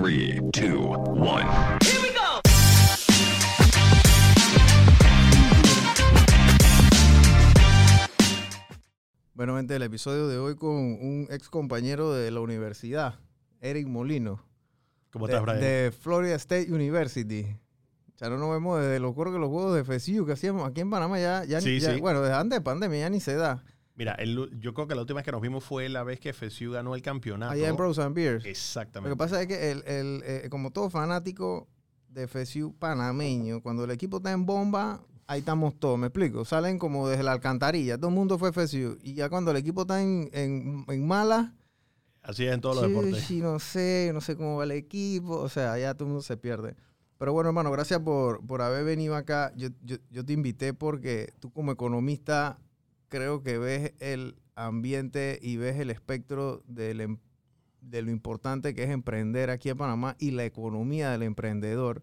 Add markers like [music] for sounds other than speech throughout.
3, 2, 1. Bueno, gente, el episodio de hoy con un ex compañero de la universidad, Eric Molino. ¿Cómo de, estás, Brian? de Florida State University. Ya no nos vemos desde creo que los juegos de FSU que hacíamos aquí en Panamá ya, ya, ni- Sí, ya- sí. bueno, desde antes de pandemia ya ni se da. Mira, el- yo creo que la última vez que nos vimos fue la vez que FSU ganó el campeonato. Allá en Bros and Beers. Lo Exactamente. que pasa es que el, el, eh, como todo fanático de FSU panameño, cuando el equipo está en bomba, ahí estamos todos, me explico. Salen como desde la alcantarilla, todo el mundo fue FSU. Y ya cuando el equipo está en, en, en mala, Así es en todos los deportes. sí, no sé, no sé cómo va el equipo, o sea, ya todo el mundo se pierde. Pero bueno, hermano, gracias por, por haber venido acá. Yo, yo, yo te invité porque tú como economista creo que ves el ambiente y ves el espectro del em- de lo importante que es emprender aquí en Panamá y la economía del emprendedor,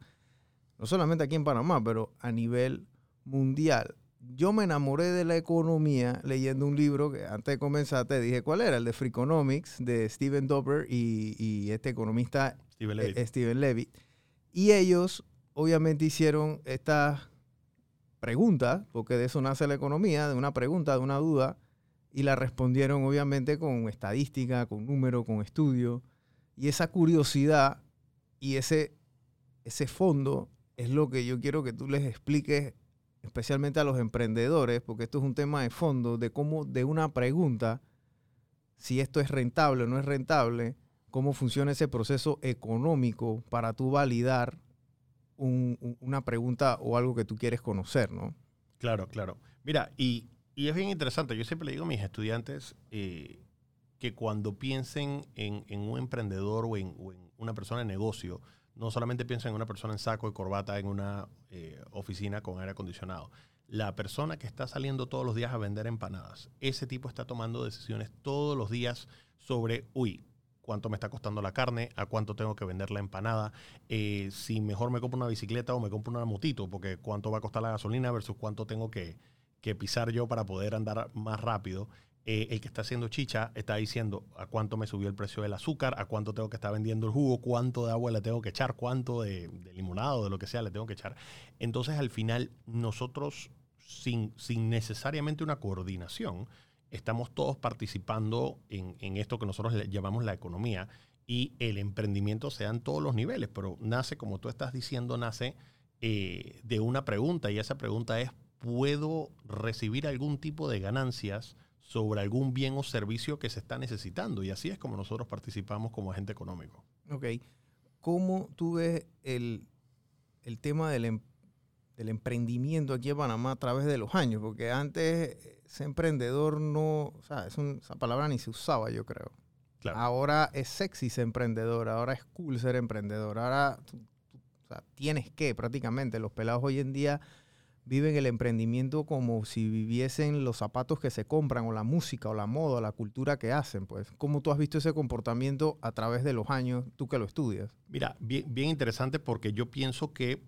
no solamente aquí en Panamá, pero a nivel mundial. Yo me enamoré de la economía leyendo un libro que antes de comenzar te dije cuál era, el de Freakonomics de Steven Dober y, y este economista Steve Levitt. eh, Steven Levitt. Y ellos obviamente hicieron estas preguntas, porque de eso nace la economía, de una pregunta, de una duda, y la respondieron obviamente con estadística, con número, con estudio. Y esa curiosidad y ese, ese fondo es lo que yo quiero que tú les expliques, especialmente a los emprendedores, porque esto es un tema de fondo, de cómo de una pregunta, si esto es rentable o no es rentable, cómo funciona ese proceso económico para tú validar un- un- una pregunta o algo que tú quieres conocer, ¿no? Claro, claro. Mira, y, es bien interesante. Yo siempre le digo a mis estudiantes eh, que cuando piensen en, un emprendedor o en, o en una persona de negocio, no solamente piensen en una persona en saco y corbata en una eh, oficina con aire acondicionado. La persona que está saliendo todos los días a vender empanadas, ese tipo está tomando decisiones todos los días sobre, uy, cuánto me está costando la carne, a cuánto tengo que vender la empanada, eh, si mejor me compro una bicicleta o me compro una motito, porque cuánto va a costar la gasolina versus cuánto tengo que, que pisar yo para poder andar más rápido. Eh, el que está haciendo chicha está diciendo a cuánto me subió el precio del azúcar, a cuánto tengo que estar vendiendo el jugo, cuánto de agua le tengo que echar, cuánto de, de limonado, de lo que sea, le tengo que echar. Entonces, al final, nosotros, sin, sin necesariamente una coordinación, estamos todos participando en, en esto que nosotros llamamos la economía y el emprendimiento se da en todos los niveles, pero nace, como tú estás diciendo, nace eh, de una pregunta y esa pregunta es, ¿puedo recibir algún tipo de ganancias sobre algún bien o servicio que se está necesitando? Y así es como nosotros participamos como agente económico. Ok. ¿Cómo tú ves el, el tema del, em- del emprendimiento aquí en Panamá a través de los años? Porque antes ese emprendedor no, o sea, es un- esa palabra ni se usaba, yo creo. Claro. Ahora es sexy ser emprendedor, ahora es cool ser emprendedor, ahora tú- tú- o sea, tienes que prácticamente. Los pelados hoy en día viven el emprendimiento como si viviesen los zapatos que se compran o la música o la moda o la cultura que hacen. Pues, ¿cómo tú has visto ese comportamiento a través de los años, tú que lo estudias? Mira, bien, bien interesante porque yo pienso que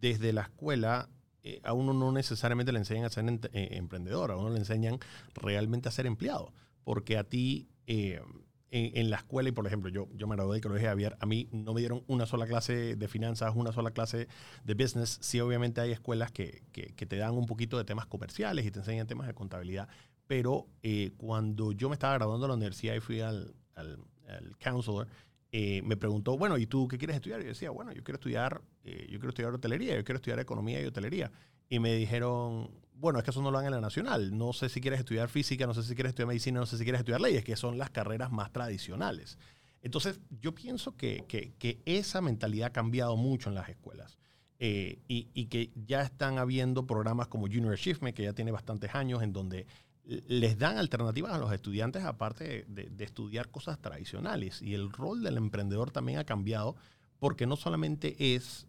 desde la escuela eh, a uno no necesariamente le enseñan a ser eh, emprendedor, a uno le enseñan realmente a ser empleado. Porque a ti, eh, en, la escuela, y por ejemplo, yo, yo me gradué del colegio Javier, a mí no me dieron una sola clase de finanzas, una sola clase de business. Sí, obviamente hay escuelas que, que- te dan un poquito de temas comerciales y te enseñan temas de contabilidad. Pero cuando yo me estaba graduando de la universidad y fui al, al counselor, eh, me preguntó, bueno, ¿y tú qué quieres estudiar? Y yo decía, bueno, yo quiero estudiar, eh, yo quiero estudiar hotelería, yo quiero estudiar economía y hotelería. Y me dijeron, bueno, es que eso no lo dan en la nacional. No sé si quieres estudiar física, no sé si quieres estudiar medicina, no sé si quieres estudiar leyes, que son las carreras más tradicionales. Entonces, yo pienso que, que- que esa mentalidad ha cambiado mucho en las escuelas. Eh, y, y que ya están habiendo programas como Junior Achievement, que ya tiene bastantes años, en donde les dan alternativas a los estudiantes aparte de, estudiar cosas tradicionales. Y el rol del emprendedor también ha cambiado porque no solamente es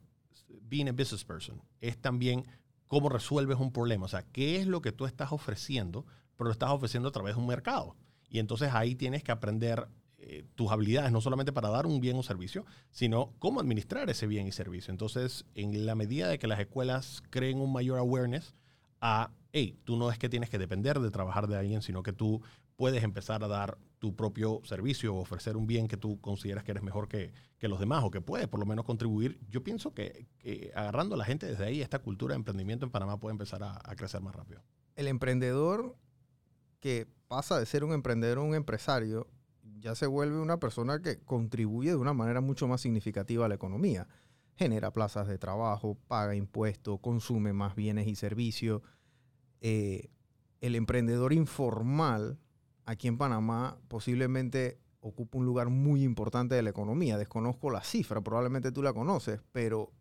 being a business person, es también cómo resuelves un problema. O sea, qué es lo que tú estás ofreciendo, pero lo estás ofreciendo a través de un mercado. Y entonces ahí tienes que aprender eh, tus habilidades, no solamente para dar un bien o servicio, sino cómo administrar ese bien y servicio. Entonces, en la medida de que las escuelas creen un mayor awareness a, hey, tú no es que tienes que depender de trabajar de alguien, sino que tú puedes empezar a dar tu propio servicio o ofrecer un bien que tú consideras que eres mejor que, que los demás o que puedes por lo menos contribuir, yo pienso que, que agarrando a la gente desde ahí, esta cultura de emprendimiento en Panamá puede empezar a, a crecer más rápido. El emprendedor que pasa de ser un emprendedor a un empresario ya se vuelve una persona que contribuye de una manera mucho más significativa a la economía. Genera plazas de trabajo, paga impuestos, consume más bienes y servicios. Eh, el emprendedor informal aquí en Panamá posiblemente ocupa un lugar muy importante de la economía. Desconozco la cifra, probablemente tú la conoces, pero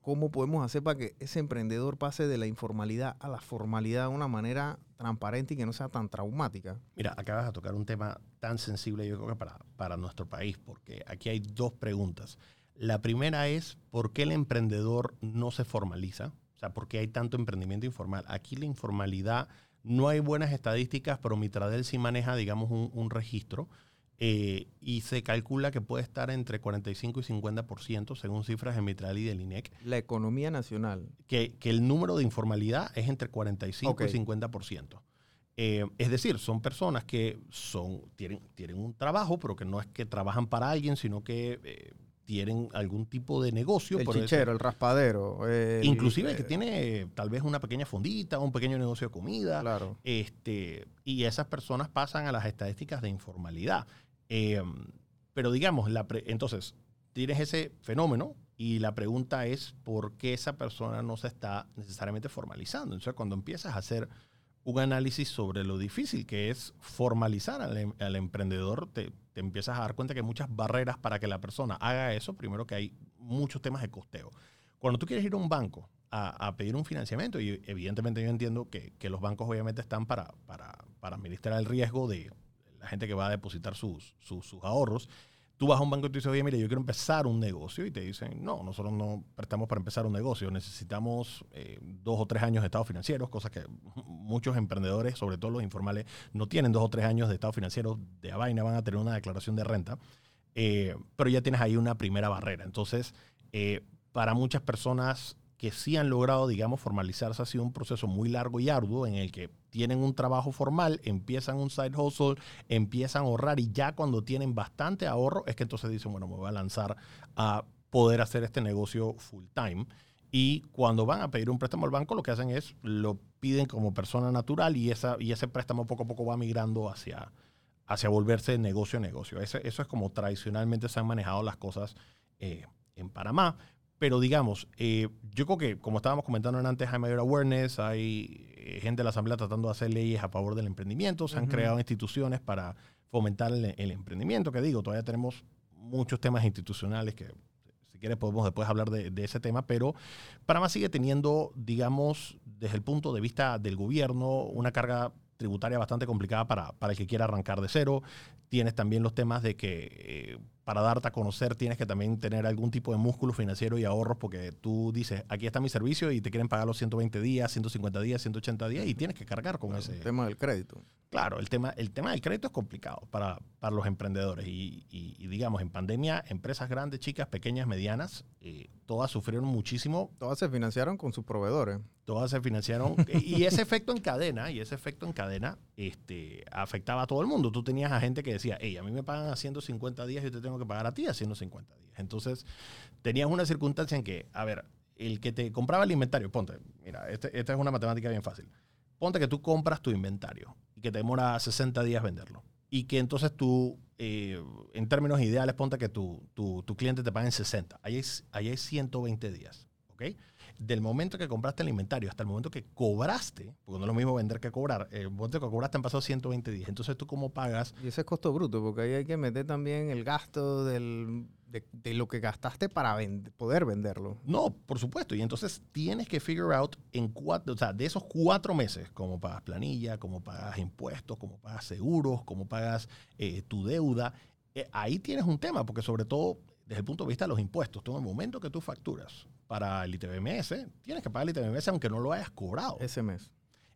¿cómo podemos hacer para que ese emprendedor pase de la informalidad a la formalidad de una manera transparente y que no sea tan traumática? Mira, acabas de tocar un tema tan sensible, yo creo que para, para nuestro país, porque aquí hay dos preguntas. La primera es, ¿por qué el emprendedor no se formaliza? O sea, ¿por qué hay tanto emprendimiento informal? Aquí la informalidad, no hay buenas estadísticas, pero Mitradel sí maneja, digamos, un, un registro. Eh, y se calcula que puede estar entre 45 y 50% según cifras de Mitral y del INEC. La economía nacional. Que, que el número de informalidad es entre 45 Ok. y 50%. Eh, es decir, son personas que son, tienen, tienen un trabajo, pero que no es que trabajan para alguien, sino que eh, tienen algún tipo de negocio. El eso- chichero, el raspadero. el- inclusive el que eh, tiene tal vez una pequeña fondita, un pequeño negocio de comida. Claro. Este, y esas personas pasan a las estadísticas de informalidad. Eh, pero digamos, la pre- entonces, tienes ese fenómeno y la pregunta es por qué esa persona no se está necesariamente formalizando. Entonces, cuando empiezas a hacer un análisis sobre lo difícil que es formalizar al, em- al emprendedor, te, empiezas a dar cuenta que hay muchas barreras para que la persona haga eso. Primero que hay muchos temas de costeo. Cuando tú quieres ir a un banco a, a pedir un financiamiento, y evidentemente yo entiendo que, que los bancos obviamente están para, para, para administrar el riesgo de la gente que va a depositar sus, sus, sus ahorros, tú vas a un banco y tú dices, oye, mire, yo quiero empezar un negocio y te dicen, no, nosotros no prestamos para empezar un negocio, necesitamos eh, dos o tres años de estados financieros, cosas que muchos emprendedores, sobre todo los informales, no tienen dos o tres años de estados financieros de a vaina, van a tener una declaración de renta, eh, pero ya tienes ahí una primera barrera. Entonces, eh, para muchas personas que sí han logrado, digamos, formalizarse, ha sido un proceso muy largo y arduo en el que tienen un trabajo formal, empiezan un side hustle, empiezan a ahorrar y ya cuando tienen bastante ahorro es que entonces dicen, bueno, me voy a lanzar a poder hacer este negocio full time. Y cuando van a pedir un préstamo al banco, lo que hacen es lo piden como persona natural y, esa, y ese préstamo poco a poco va migrando hacia, hacia volverse negocio a negocio. Ese- eso es como tradicionalmente se han manejado las cosas eh, en Panamá. Pero digamos, eh, yo creo que, como estábamos comentando antes, hay mayor awareness, hay eh, gente de la Asamblea tratando de hacer leyes a favor del emprendimiento, se han creado instituciones para fomentar el, el emprendimiento, que digo, todavía tenemos muchos temas institucionales que, si quieres, podemos después hablar de, de ese tema, pero Panamá sigue teniendo, digamos, desde el punto de vista del gobierno, una carga tributaria bastante complicada para, para el que quiera arrancar de cero. Tienes también los temas de que eh, para darte a conocer tienes que también tener algún tipo de músculo financiero y ahorros porque tú dices, aquí está mi servicio y te quieren pagar los 120 días, 150 días, 180 días y tienes que cargar con ese. El tema del crédito. Claro, el tema, el tema del crédito es complicado para, para los emprendedores y, y- y digamos, en pandemia, empresas grandes, chicas, pequeñas, medianas, eh, todas sufrieron muchísimo Todas se financiaron con sus proveedores. todas se financiaron [laughs] y ese efecto en cadena y ese efecto en cadena este afectaba a todo el mundo tú tenías a gente que decía hey a mí me pagan haciendo 50 días y yo te tengo que pagar a ti haciendo 50 días. Entonces tenías una circunstancia en que a ver el que te compraba el inventario ponte mira este- esta es una matemática bien fácil. Ponte que tú compras tu inventario y que te demora 60 días venderlo y que entonces tú eh, en términos ideales ponte que tu, tu, tu cliente te pague en 60 ahí hay, ahí hay 120 días ¿ok? Del momento que compraste el inventario hasta el momento que cobraste, porque no es lo mismo vender que cobrar, el momento que cobraste han pasado 120 días. Entonces, ¿tú cómo pagas? Y ese es costo bruto, porque ahí hay que meter también el gasto del, de, de lo que gastaste para vend- poder venderlo. No, por supuesto. Y entonces tienes que figure out en cuatro, o sea, de esos cuatro meses, cómo pagas planilla, cómo pagas impuestos, cómo pagas seguros, cómo pagas eh, tu deuda. Eh, ahí tienes un tema, porque sobre todo desde el punto de vista de los impuestos, tú en el momento que tú facturas para el ITBMS, tienes que pagar el ITBMS aunque no lo hayas cobrado. Ese mes.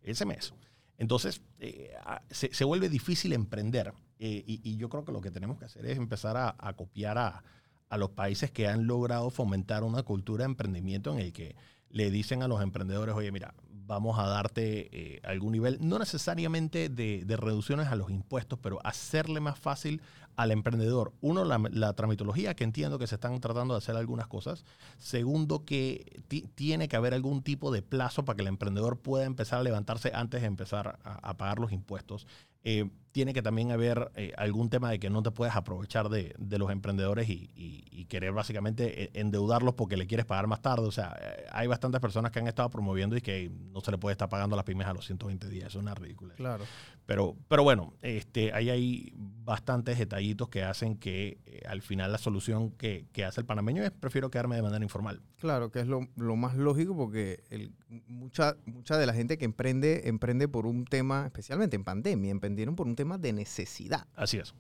ese mes. Entonces, eh, a- se, se vuelve difícil emprender. eh, y, y yo creo que lo que tenemos que hacer es empezar a, a copiar a, a los países que han logrado fomentar una cultura de emprendimiento en el que le dicen a los emprendedores, oye, mira, vamos a darte eh, algún nivel, no necesariamente de, de, reducciones a los impuestos, pero hacerle más fácil al emprendedor. Uno, la, tramitología, que entiendo que se están tratando de hacer algunas cosas. Segundo, que tiene que haber algún tipo de plazo para que el emprendedor pueda empezar a levantarse antes de empezar a pagar los impuestos. Eh, tiene que también haber eh, algún tema de que no te puedes aprovechar de, de los emprendedores y, y, y, querer básicamente eh, endeudarlos porque le quieres pagar más tarde. O sea, hay bastantes personas que han estado promoviendo y que no se le puede estar pagando a las pymes a los 120 días. Eso es una ridícula. Claro. Pero, pero bueno, este, ahí hay bastantes detallitos que hacen que eh, al final la solución que, que, hace el panameño es prefiero quedarme de manera informal. Claro, que es lo, lo más lógico porque el, mucha, mucha de la gente que emprende, emprende por un tema, especialmente en pandemia, emprendieron por un tema de necesidad. Así es.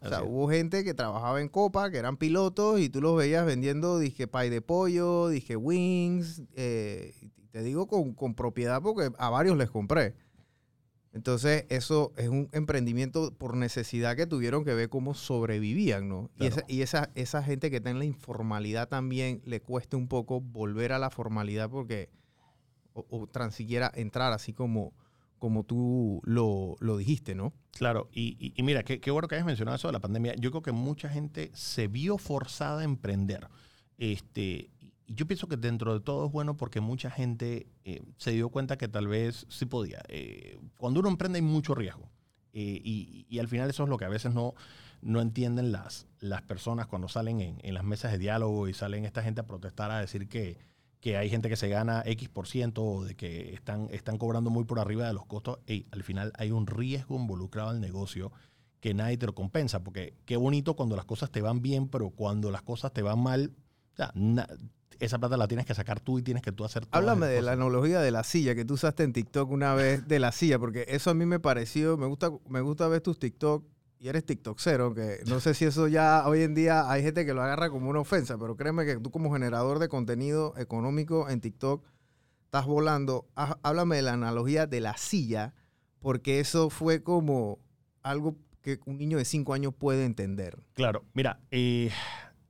O sea, hubo gente que trabajaba en Copa, que eran pilotos, y tú los veías vendiendo, dije, pay de pollo, dije, wings. Eh, te digo con, con, propiedad porque a varios les compré. Entonces, eso es un emprendimiento por necesidad que tuvieron que ver cómo sobrevivían, ¿no? Claro. Y, esa, y esa, esa gente que está en la informalidad también le cuesta un poco volver a la formalidad porque, o, o tan siquiera entrar así como, como tú lo, lo, dijiste, ¿no? Claro, y, y, mira, qué, qué, bueno que hayas mencionado eso de la pandemia. Yo creo que mucha gente se vio forzada a emprender. Este, y yo pienso que dentro de todo es bueno porque mucha gente eh, se dio cuenta que tal vez sí podía. Eh, cuando uno emprende hay mucho riesgo. Eh, y, y, al final eso es lo que a veces no, no entienden las, las personas cuando salen en, en, las mesas de diálogo y salen esta gente a protestar a decir que, que hay gente que se gana X por ciento o de que están, están cobrando muy por arriba de los costos. Y al final hay un riesgo involucrado al negocio que nadie te lo compensa. Porque qué bonito cuando las cosas te van bien, pero cuando las cosas te van mal, ya, na, esa plata la tienes que sacar tú y tienes que tú hacer Háblame de la analogía de la silla que tú usaste en TikTok una vez de la silla, porque eso a mí me pareció, me gusta, me gusta ver tus TikTok y eres TikToksero, aunque no sé si eso ya hoy en día hay gente que lo agarra como una ofensa, pero créeme que tú como generador de contenido económico en TikTok estás volando. Háblame de la analogía de la silla, porque eso fue como algo que un niño de 5 años puede entender. Claro, mira, eh,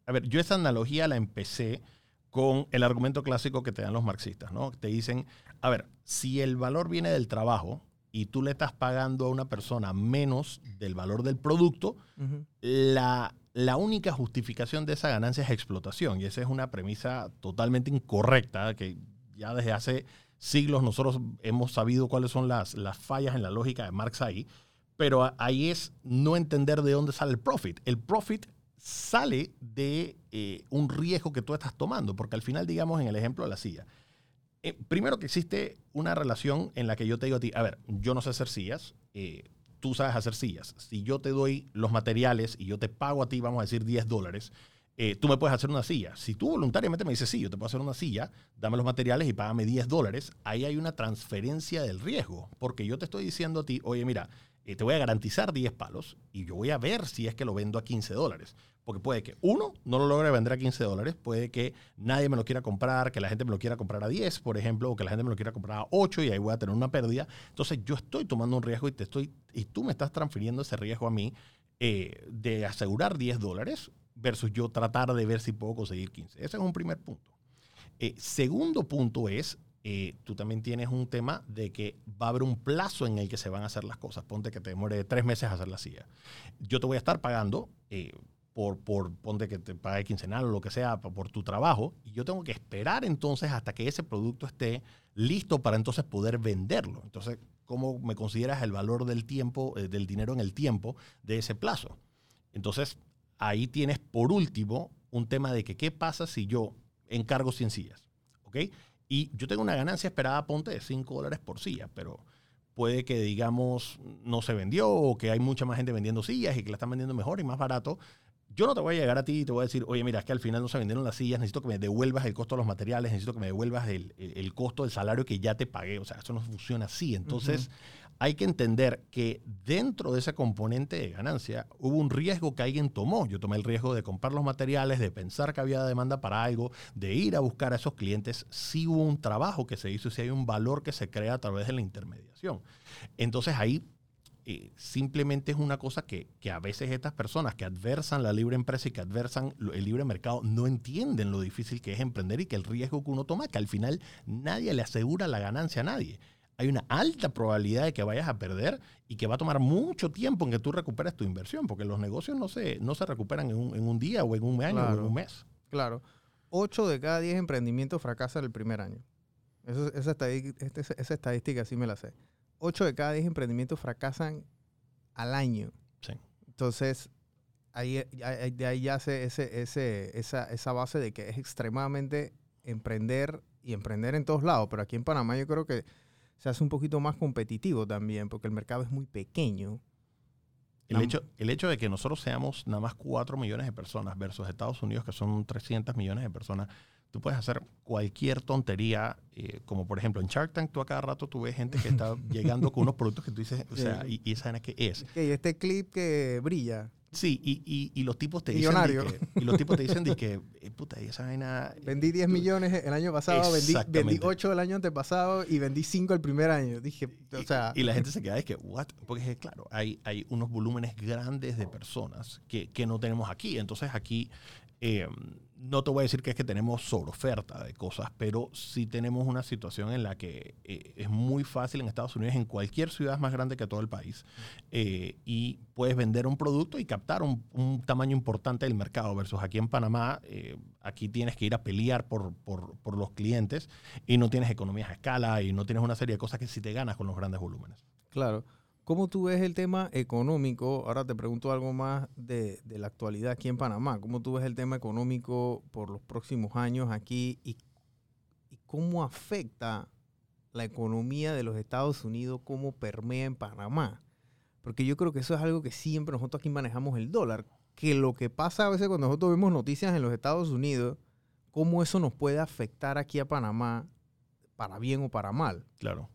a ver, yo esa analogía la empecé con el argumento clásico que te dan los marxistas, ¿no? Te dicen, a ver, si el valor viene del trabajo y tú le estás pagando a una persona menos del valor del producto, uh -huh. la, la única justificación de esa ganancia es explotación. Y esa es una premisa totalmente incorrecta que ya desde hace siglos nosotros hemos sabido cuáles son las, las fallas en la lógica de Marx ahí. Pero ahí es no entender de dónde sale el profit. El profit sale de eh, un riesgo que tú estás tomando, porque al final, digamos, en el ejemplo de la silla, eh, primero que existe una relación en la que yo te digo a ti, a ver, yo no sé hacer sillas, eh, tú sabes hacer sillas, si yo te doy los materiales y yo te pago a ti, vamos a decir 10 dólares, eh, tú me puedes hacer una silla. Si tú voluntariamente me dices, sí, yo te puedo hacer una silla, dame los materiales y págame 10 dólares, ahí hay una transferencia del riesgo, porque yo te estoy diciendo a ti, oye, mira, eh, te voy a garantizar 10 palos y yo voy a ver si es que lo vendo a 15 dólares. Porque puede que uno no lo logre vender a 15 dólares, puede que nadie me lo quiera comprar, que la gente me lo quiera comprar a 10, por ejemplo, o que la gente me lo quiera comprar a 8 y ahí voy a tener una pérdida. Entonces yo estoy tomando un riesgo y, te estoy, y tú me estás transfiriendo ese riesgo a mí eh, de asegurar 10 dólares versus yo tratar de ver si puedo conseguir 15. Ese es un primer punto. Eh, segundo punto es eh, tú también tienes un tema de que va a haber un plazo en el que se van a hacer las cosas. Ponte que te demore tres meses hacer la silla. Yo te voy a estar pagando eh, por, por, ponte que te pague quincenal o lo que sea por tu trabajo, y yo tengo que esperar entonces hasta que ese producto esté listo para entonces poder venderlo. Entonces, ¿cómo me consideras el valor del tiempo, eh, del dinero en el tiempo de ese plazo? Entonces, ahí tienes por último un tema de que qué pasa si yo encargo 100 sillas. Y yo tengo una ganancia esperada, ponte, de 5 dólares por silla, pero puede que, digamos, no se vendió o que hay mucha más gente vendiendo sillas y que la están vendiendo mejor y más barato. Yo no te voy a llegar a ti y te voy a decir, oye, mira, es que al final no se vendieron las sillas, necesito que me devuelvas el costo de los materiales, necesito que me devuelvas el, el, costo del salario que ya te pagué. O sea, eso no funciona así. Entonces. Hay que entender que dentro de ese componente de ganancia hubo un riesgo que alguien tomó. Yo tomé el riesgo de comprar los materiales, de pensar que había demanda para algo, de ir a buscar a esos clientes. Sí hubo un trabajo que se hizo, sí hay un valor que se crea a través de la intermediación. Entonces, ahí eh, simplemente es una cosa que, que, a veces estas personas que adversan la libre empresa y que adversan el libre mercado no entienden lo difícil que es emprender y que el riesgo que uno toma, que al final nadie le asegura la ganancia a nadie. Hay una alta probabilidad de que vayas a perder y que va a tomar mucho tiempo en que tú recuperes tu inversión, porque los negocios no se, no se recuperan en un, en un día o en un año o en un mes. Claro. 8 de cada 10 emprendimientos fracasan el primer año. Eso, esa, estadística, este, esa estadística sí me la sé. 8 de cada 10 emprendimientos fracasan al año. Sí. Entonces, ahí, de ahí ya se ese, ese, esa, esa base de que es extremadamente emprender y emprender en todos lados. Pero aquí en Panamá yo creo que se hace un poquito más competitivo también, porque el mercado es muy pequeño. El hecho, el hecho de que nosotros seamos nada más 4 millones de personas versus Estados Unidos, que son 300 millones de personas, tú puedes hacer cualquier tontería, eh, como por ejemplo en Shark Tank, tú a cada rato tú ves gente que está [laughs] llegando con unos productos que tú dices, o sea, y, esa es que es. Y este clip que brilla. Sí, y, y, los tipos te dicen. Que, y los tipos te dicen que, eh, puta, y esa vaina. Vendí 10 millones el año pasado, vendí, vendí 8 el año antepasado y vendí 5 el primer año. Dije, o sea. Y, la gente se queda, es que, ¿what? Porque, claro, hay, hay unos volúmenes grandes de personas que, que no tenemos aquí. Entonces, aquí eh, no te voy a decir que es que tenemos sobre oferta de cosas, pero sí tenemos una situación en la que eh, es muy fácil en Estados Unidos, en cualquier ciudad más grande que todo el país, eh, y puedes vender un producto y captar un, tamaño importante del mercado, versus aquí en Panamá, aquí tienes que ir a pelear por, por, por, los clientes y no tienes economías a escala y no tienes una serie de cosas que sí te ganas con los grandes volúmenes. Claro. ¿Cómo tú ves el tema económico? Ahora te pregunto algo más de, la actualidad aquí en Panamá. ¿Cómo tú ves el tema económico por los próximos años aquí y, cómo afecta la economía de los Estados Unidos, cómo permea en Panamá? Porque yo creo que eso es algo que siempre nosotros aquí manejamos el dólar. Que lo que pasa a veces cuando nosotros vemos noticias en los Estados Unidos, cómo eso nos puede afectar aquí a Panamá, para bien o para mal. Claro.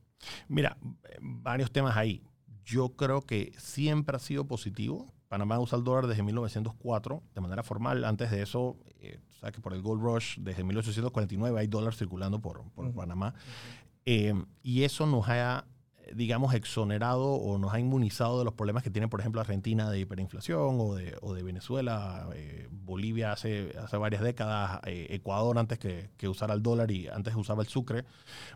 Mira, varios temas ahí yo creo que siempre ha sido positivo. Panamá usa el dólar desde 1904 de manera formal. Antes de eso, eh, sabes que por el Gold Rush, desde 1849 hay dólares circulando por, Panamá. Eh, y eso nos ha, digamos, exonerado o nos ha inmunizado de los problemas que tiene, por ejemplo, Argentina de hiperinflación o de, o de Venezuela, eh, Bolivia hace, hace varias décadas, Ecuador antes que, que usara el dólar y antes usaba el sucre.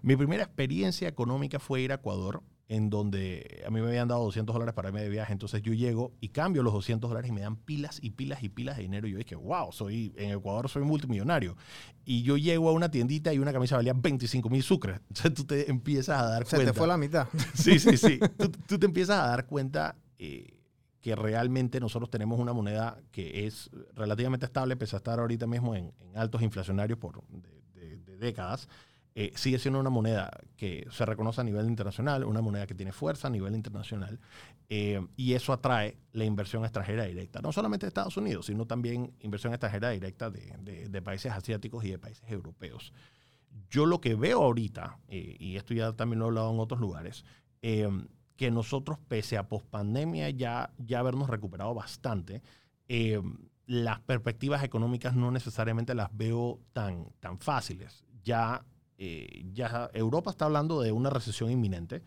Mi primera experiencia económica fue ir a Ecuador en donde a mí me habían dado 200 dólares para irme de viaje, entonces yo llego y cambio los 200 dólares y me dan pilas y pilas y pilas de dinero. Y yo dije, wow, soy, en Ecuador soy multimillonario. Y yo llego a una tiendita y una camisa valía 25 mil sucres. [laughs] Entonces tú te empiezas a dar cuenta. Se te fue la mitad. [laughs] Sí, sí, sí. [laughs] tú, te empiezas a dar cuenta eh, que realmente nosotros tenemos una moneda que es relativamente estable, pese a estar ahorita mismo en, altos inflacionarios por de décadas. Eh, sigue siendo una moneda que se reconoce a nivel internacional, una moneda que tiene fuerza a nivel internacional, eh, y eso atrae la inversión extranjera directa, no solamente de Estados Unidos, sino también inversión extranjera directa de, países asiáticos y de países europeos. Yo lo que veo ahorita, eh, y esto ya también lo he hablado en otros lugares, que nosotros, pese a pospandemia ya, ya habernos recuperado bastante, las perspectivas económicas no necesariamente las veo tan, tan fáciles. Ya eh, ya Europa está hablando de una recesión inminente.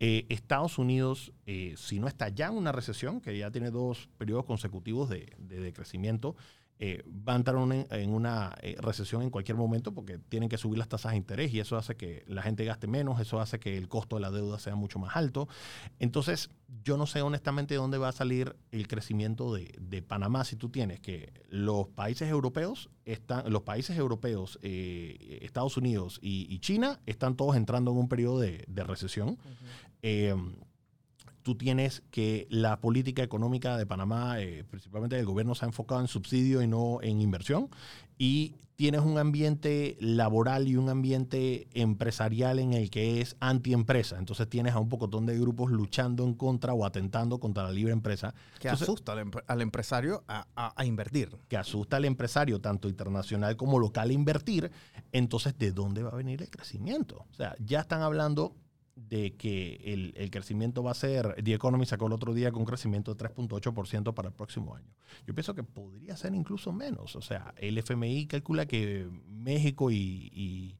Eh, Estados Unidos, eh, si no está ya en una recesión, que ya tiene dos periodos consecutivos de, de, crecimiento, eh, va a entrar en una eh, recesión en cualquier momento porque tienen que subir las tasas de interés y eso hace que la gente gaste menos, eso hace que el costo de la deuda sea mucho más alto. Entonces, yo no sé honestamente dónde va a salir el crecimiento de, de Panamá si tú tienes que los países europeos están, los países europeos, eh, Estados Unidos y, China están todos entrando en un periodo de, de recesión tú tienes que la política económica de Panamá, eh, principalmente del gobierno, se ha enfocado en subsidio y no en inversión. Y tienes un ambiente laboral y un ambiente empresarial en el que es antiempresa. Entonces tienes a un pocotón de grupos luchando en contra o atentando contra la libre empresa. Que asusta al, empresario a, a, invertir. Que asusta al empresario, tanto internacional como local, a invertir. Entonces, ¿de dónde va a venir el crecimiento? O sea, ya están hablando de que el, el, crecimiento va a ser, The Economy sacó el otro día con un crecimiento de 3.8% para el próximo año. Yo pienso que podría ser incluso menos. O sea, el FMI calcula que México y,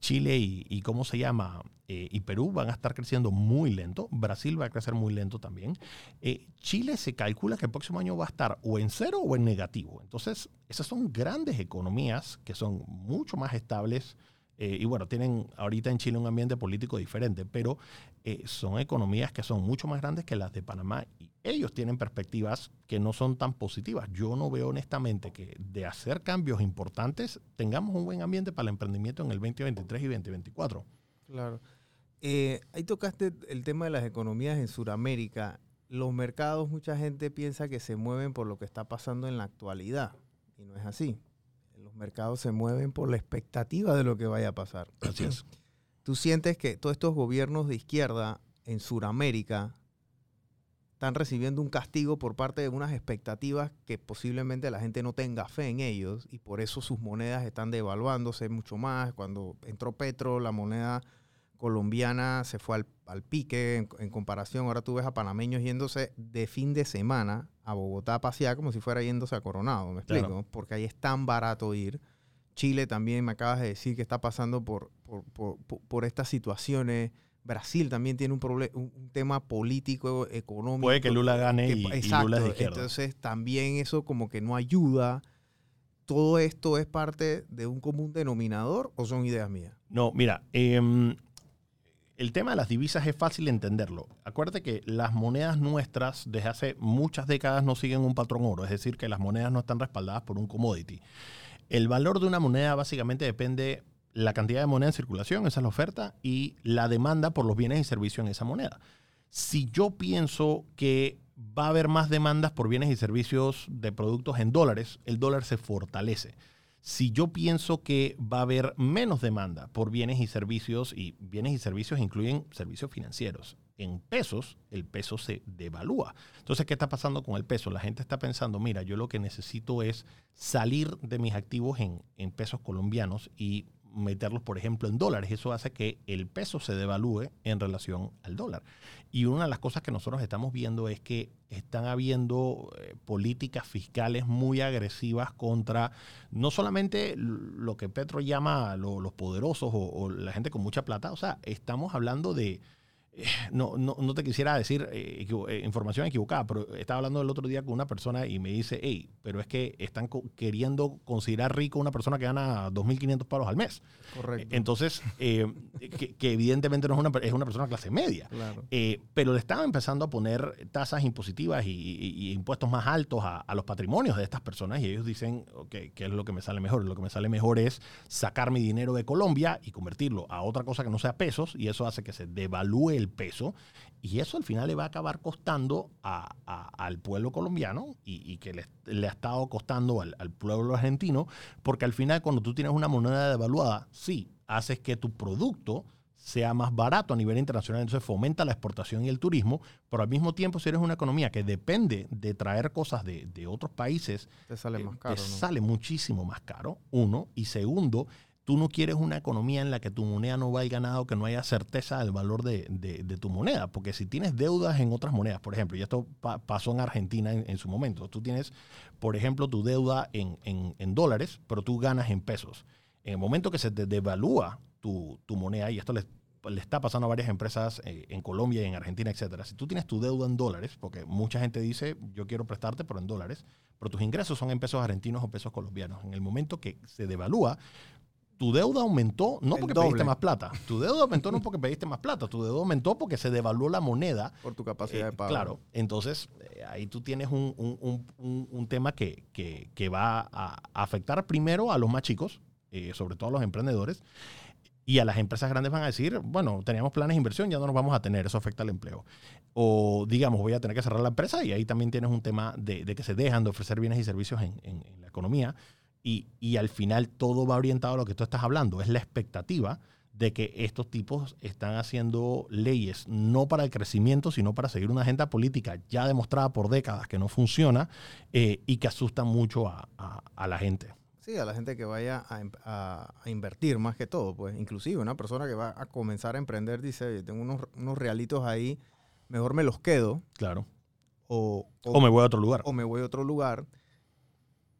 Chile y, y ¿cómo se llama? Eh, y Perú van a estar creciendo muy lento. Brasil va a crecer muy lento también. Eh, Chile se calcula que el próximo año va a estar o en cero o en negativo. Entonces, esas son grandes economías que son mucho más estables. Eh, y bueno, tienen ahorita en Chile un ambiente político diferente, pero eh, son economías que son mucho más grandes que las de Panamá y ellos tienen perspectivas que no son tan positivas. Yo no veo honestamente que de hacer cambios importantes tengamos un buen ambiente para el emprendimiento en el 2023 y 2024. Claro. Eh, ahí tocaste el tema de las economías en Sudamérica. Los mercados, mucha gente piensa que se mueven por lo que está pasando en la actualidad. Y no es así. Mercados se mueven por la expectativa de lo que vaya a pasar. [clears throat] Así es. ¿Tú sientes que todos estos gobiernos de izquierda en Sudamérica están recibiendo un castigo por parte de unas expectativas que posiblemente la gente no tenga fe en ellos y por eso sus monedas están devaluándose mucho más? Cuando entró Petro, la moneda colombiana se fue al, al pique en, en comparación. Ahora tú ves a panameños yéndose de fin de semana a Bogotá a pasear como si fuera yéndose a Coronado, ¿me explico? Claro. Porque ahí es tan barato ir. Chile también me acabas de decir que está pasando por, por, por- por- estas situaciones. Brasil también tiene un, proble- un, tema político, económico. Puede que Lula gane que- y, y exacto, Lula es de izquierda. Entonces también eso como que no ayuda. ¿Todo esto es parte de un común denominador o son ideas mías? No, mira, em, el tema de las divisas es fácil entenderlo. Acuérdate que las monedas nuestras desde hace muchas décadas no siguen un patrón oro, es decir, que las monedas no están respaldadas por un commodity. El valor de una moneda básicamente depende la cantidad de moneda en circulación, esa es la oferta, y la demanda por los bienes y servicios en esa moneda. Si yo pienso que va a haber más demandas por bienes y servicios de productos en dólares, el dólar se fortalece. Si yo pienso que va a haber menos demanda por bienes y servicios, y bienes y servicios incluyen servicios financieros, en pesos, el peso se devalúa. Entonces, ¿qué está pasando con el peso? La gente está pensando, mira, yo lo que necesito es salir de mis activos en, en pesos colombianos y meterlos, por ejemplo, en dólares. Eso hace que el peso se devalúe en relación al dólar. Y una de las cosas que nosotros estamos viendo es que están habiendo eh, políticas fiscales muy agresivas contra no solamente lo que Petro llama lo- los poderosos o la gente con mucha plata, o sea, estamos hablando de... [laughs] No, no, no te quisiera decir eh, equivo- eh, información equivocada, pero estaba hablando el otro día con una persona y me dice, hey, pero es que están co- queriendo considerar rico una persona que gana 2.500 palos al mes. Correcto. Entonces, eh, que, que evidentemente no es una, es una persona clase media. claro. Eh, pero le estaban empezando a poner tasas impositivas y, y- y impuestos más altos a, a los patrimonios de estas personas y ellos dicen, ok, ¿qué es lo que me sale mejor? Lo que me sale mejor es sacar mi dinero de Colombia y convertirlo a otra cosa que no sea pesos y eso hace que se devalúe el peso y eso al final le va a acabar costando a- a- al pueblo colombiano y, y que le, le ha estado costando al, al pueblo argentino porque al final cuando tú tienes una moneda devaluada, sí, haces que tu producto sea más barato a nivel internacional, entonces fomenta la exportación y el turismo, pero al mismo tiempo si eres una economía que depende de traer cosas de, de otros países, Te sale eh, más caro, te ¿no? sale muchísimo más caro, uno, y segundo, tú no quieres una economía en la que tu moneda no valga nada que no haya certeza del valor de, de- tu moneda, porque si tienes deudas en otras monedas, por ejemplo, y esto pa- pasó en Argentina en, en su momento, tú tienes, por ejemplo, tu deuda en, en- en dólares, pero tú ganas en pesos. En el momento que se te devalúa tu, tu moneda, y esto le, le está pasando a varias empresas eh, en Colombia y en Argentina, etcétera. Si tú tienes tu deuda en dólares, porque mucha gente dice, yo quiero prestarte, pero en dólares, pero tus ingresos son en pesos argentinos o pesos colombianos. En el momento que se devalúa, tu deuda aumentó no El porque doble. pediste más plata. Tu deuda aumentó no porque pediste más plata. Tu deuda aumentó porque se devaluó la moneda Por tu capacidad eh, de pago. Claro, entonces eh, ahí tú tienes un, un- un- tema que, que- que va a afectar primero a los más chicos, eh, sobre todo a los emprendedores, y a las empresas grandes van a decir, bueno, teníamos planes de inversión, ya no nos vamos a tener, eso afecta al empleo. O digamos, voy a tener que cerrar la empresa y ahí también tienes un tema de, de que se dejan de ofrecer bienes y servicios en, en- en la economía y, y al final todo va orientado a lo que tú estás hablando, es la expectativa de que estos tipos están haciendo leyes no para el crecimiento, sino para seguir una agenda política ya demostrada por décadas que no funciona eh, y que asustan mucho a, a- a la gente. Sí, a la gente que vaya a, em- a- invertir más que todo, pues. Inclusive una persona que va a comenzar a emprender dice, oye, tengo unos, unos realitos ahí, mejor me los quedo Claro. o, o- O me voy a otro lugar. o me voy a otro lugar.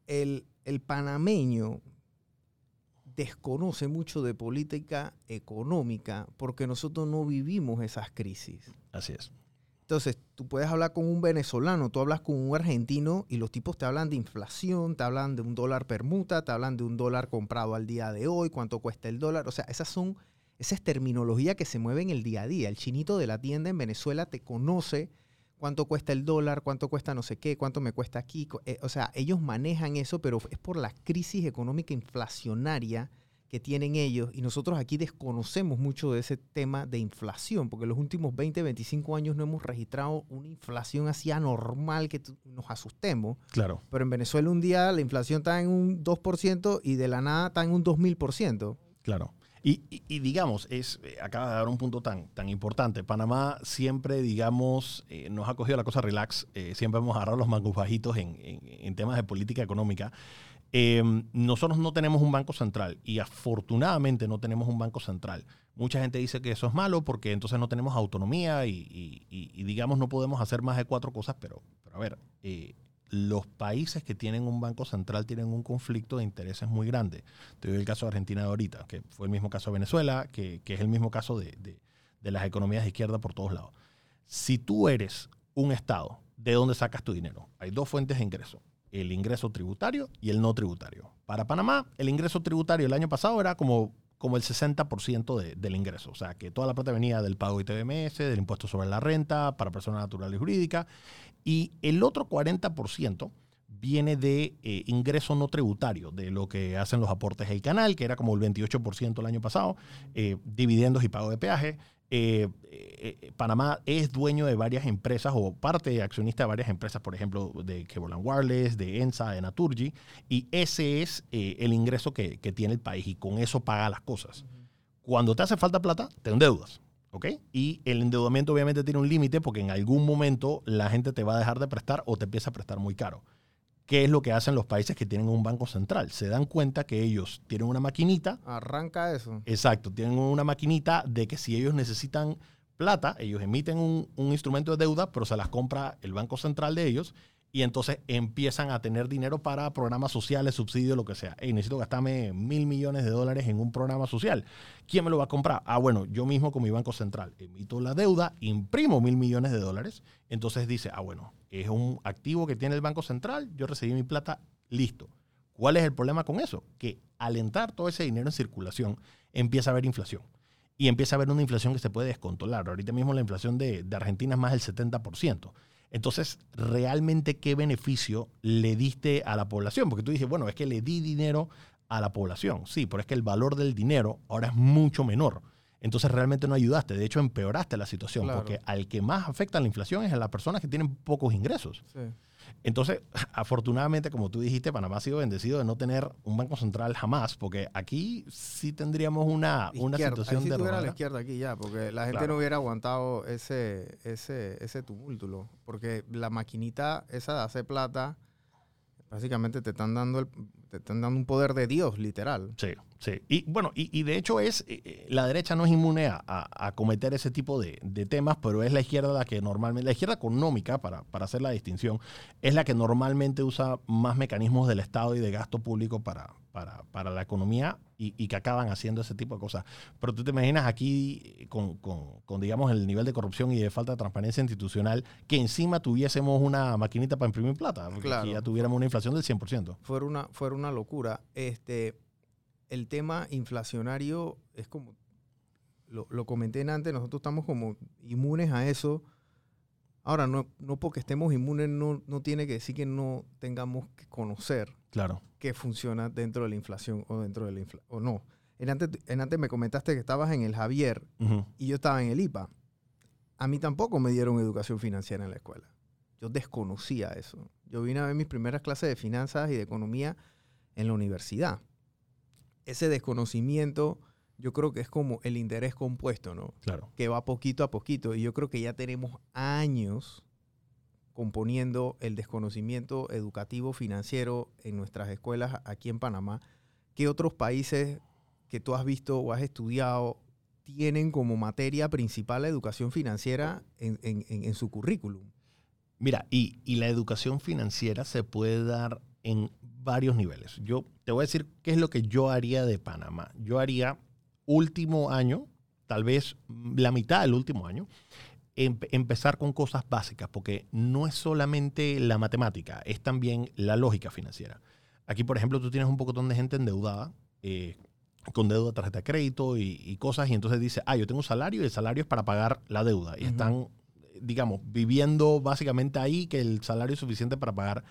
El, el panameño desconoce mucho de política económica porque nosotros no vivimos esas crisis. Así es. Entonces, tú puedes hablar con un venezolano, tú hablas con un argentino y los tipos te hablan de inflación, te hablan de un dólar permuta, te hablan de un dólar comprado al día de hoy, cuánto cuesta el dólar. O sea, esas son, esa es terminología que se mueve en el día a día. El chinito de la tienda en Venezuela te conoce cuánto cuesta el dólar, cuánto cuesta no sé qué, cuánto me cuesta aquí. Eh, o sea, ellos manejan eso, pero es por la crisis económica inflacionaria que tienen ellos y nosotros aquí desconocemos mucho de ese tema de inflación, porque en los últimos 20, 25 años no hemos registrado una inflación así anormal que nos asustemos. Claro. Pero en Venezuela un día la inflación está en un 2% y de la nada está en un 2000%. Claro. Y, y, digamos, es, eh, acaba de dar un punto tan, tan importante. Panamá siempre, digamos, eh, nos ha cogido la cosa relax. Eh, siempre hemos agarrado los mangos bajitos en, en, temas de política económica. Em, nosotros no tenemos un banco central y afortunadamente no tenemos un banco central. Mucha gente dice que eso es malo porque entonces no tenemos autonomía y, digamos no podemos hacer más de cuatro cosas, pero, a ver, los países que tienen un banco central tienen un conflicto de intereses muy grande. Te doy el caso de Argentina de ahorita, que fue el mismo caso de Venezuela, que, es el mismo caso de, de las economías de izquierda por todos lados. Si tú eres un Estado, ¿de dónde sacas tu dinero? Hay dos fuentes de ingreso el ingreso tributario y el no tributario. Para Panamá, el ingreso tributario el año pasado era como, como el 60% de, del ingreso. O sea, que toda la plata venía del pago ITBMS, del impuesto sobre la renta, para personas naturales y jurídicas. Y el otro 40% viene de eh, ingreso no tributario, de lo que hacen los aportes del canal, que era como el 28% el año pasado, eh, dividendos y pago de peaje, eh, eh, Panamá es dueño de varias empresas o parte de accionista de varias empresas, por ejemplo, de Cable Wireless, de ENSA, de Naturgy, y ese es el ingreso que, tiene el país y con eso paga las cosas. Cuando te hace falta plata, te endeudas. ¿Ok? Y el endeudamiento obviamente tiene un límite porque en algún momento la gente te va a dejar de prestar o te empieza a prestar muy caro. ¿Qué es lo que hacen los países que tienen un banco central? Se dan cuenta que ellos tienen una maquinita. Arranca eso. Exacto, tienen una maquinita de que si ellos necesitan plata, ellos emiten un, instrumento de deuda, pero se las compra el banco central de ellos y entonces empiezan a tener dinero para programas sociales, subsidios, lo que sea. Y necesito gastarme mil millones de dólares en un programa social. ¿Quién me lo va a comprar? Ah, bueno, yo mismo con mi banco central emito la deuda, imprimo mil millones de dólares. Entonces dice, ah, bueno, es un activo que tiene el banco central, yo recibí mi plata, listo. ¿Cuál es el problema con eso? Que al entrar todo ese dinero en circulación, empieza a haber inflación. Y empieza a haber una inflación que se puede descontrolar. Ahorita mismo la inflación de, de Argentina es más del 70%. Entonces, ¿realmente qué beneficio le diste a la población? Porque tú dices, bueno, es que le di dinero a la población. Sí, pero es que el valor del dinero ahora es mucho menor. Entonces realmente no ayudaste, de hecho empeoraste la situación, porque al que más afecta la inflación es a las personas que tienen pocos ingresos. Sí. Entonces, afortunadamente, como tú dijiste, Panamá ha sido bendecido de no tener un banco central jamás, porque aquí sí tendríamos una, una situación de... tuviera la izquierda aquí ya, porque la gente no hubiera aguantado ese, ese, ese tumulto, porque la maquinita esa de hacer plata, básicamente te están dando el, te están dando un poder de Dios, literal. Sí, sí. Y bueno, y, de hecho es, eh, eh, la derecha no es inmune a, a, cometer ese tipo de, de, temas, pero es la izquierda la que normalmente, la izquierda económica, para, para hacer la distinción, es la que normalmente usa más mecanismos del Estado y de gasto público para, para, para la economía y, que acaban haciendo ese tipo de cosas. Pero tú te imaginas aquí con, con, con, digamos, el nivel de corrupción y de falta de transparencia institucional, que encima tuviésemos una maquinita para imprimir plata, porque ya tuviéramos una inflación del 100%. Fuera una, fuera una locura. Este, el tema inflacionario es como, lo, lo comenté antes, nosotros estamos como inmunes a eso. Ahora, no, no porque estemos inmunes no, no tiene que decir que no tengamos que conocer claro. qué funciona dentro de la inflación o dentro de la inflación, o no. En antes, en antes me comentaste que estabas en el Javier y yo estaba en el IPA. A mí tampoco me dieron educación financiera en la escuela. Yo desconocía eso. Yo vine a ver mis primeras clases de finanzas y de economía en la universidad. Ese desconocimiento yo creo que es como el interés compuesto, ¿no? Claro. Que va poquito a poquito. Y yo creo que ya tenemos años componiendo el desconocimiento educativo financiero en nuestras escuelas aquí en Panamá. ¿Qué otros países que tú has visto o has estudiado tienen como materia principal la educación financiera en, su currículum? Mira, y, la educación financiera se puede dar en varios niveles. Yo te voy a decir qué es lo que yo haría de Panamá. Yo haría último año, tal vez la mitad del último año, empezar con cosas básicas, porque no es solamente la matemática, es también la lógica financiera. Aquí, por ejemplo, tú tienes un poco de gente endeudada, eh, con deuda de tarjeta de crédito y, y cosas, y entonces dice, ah, yo tengo un salario y el salario es para pagar la deuda. Y están, digamos, viviendo básicamente ahí que el salario es suficiente para pagar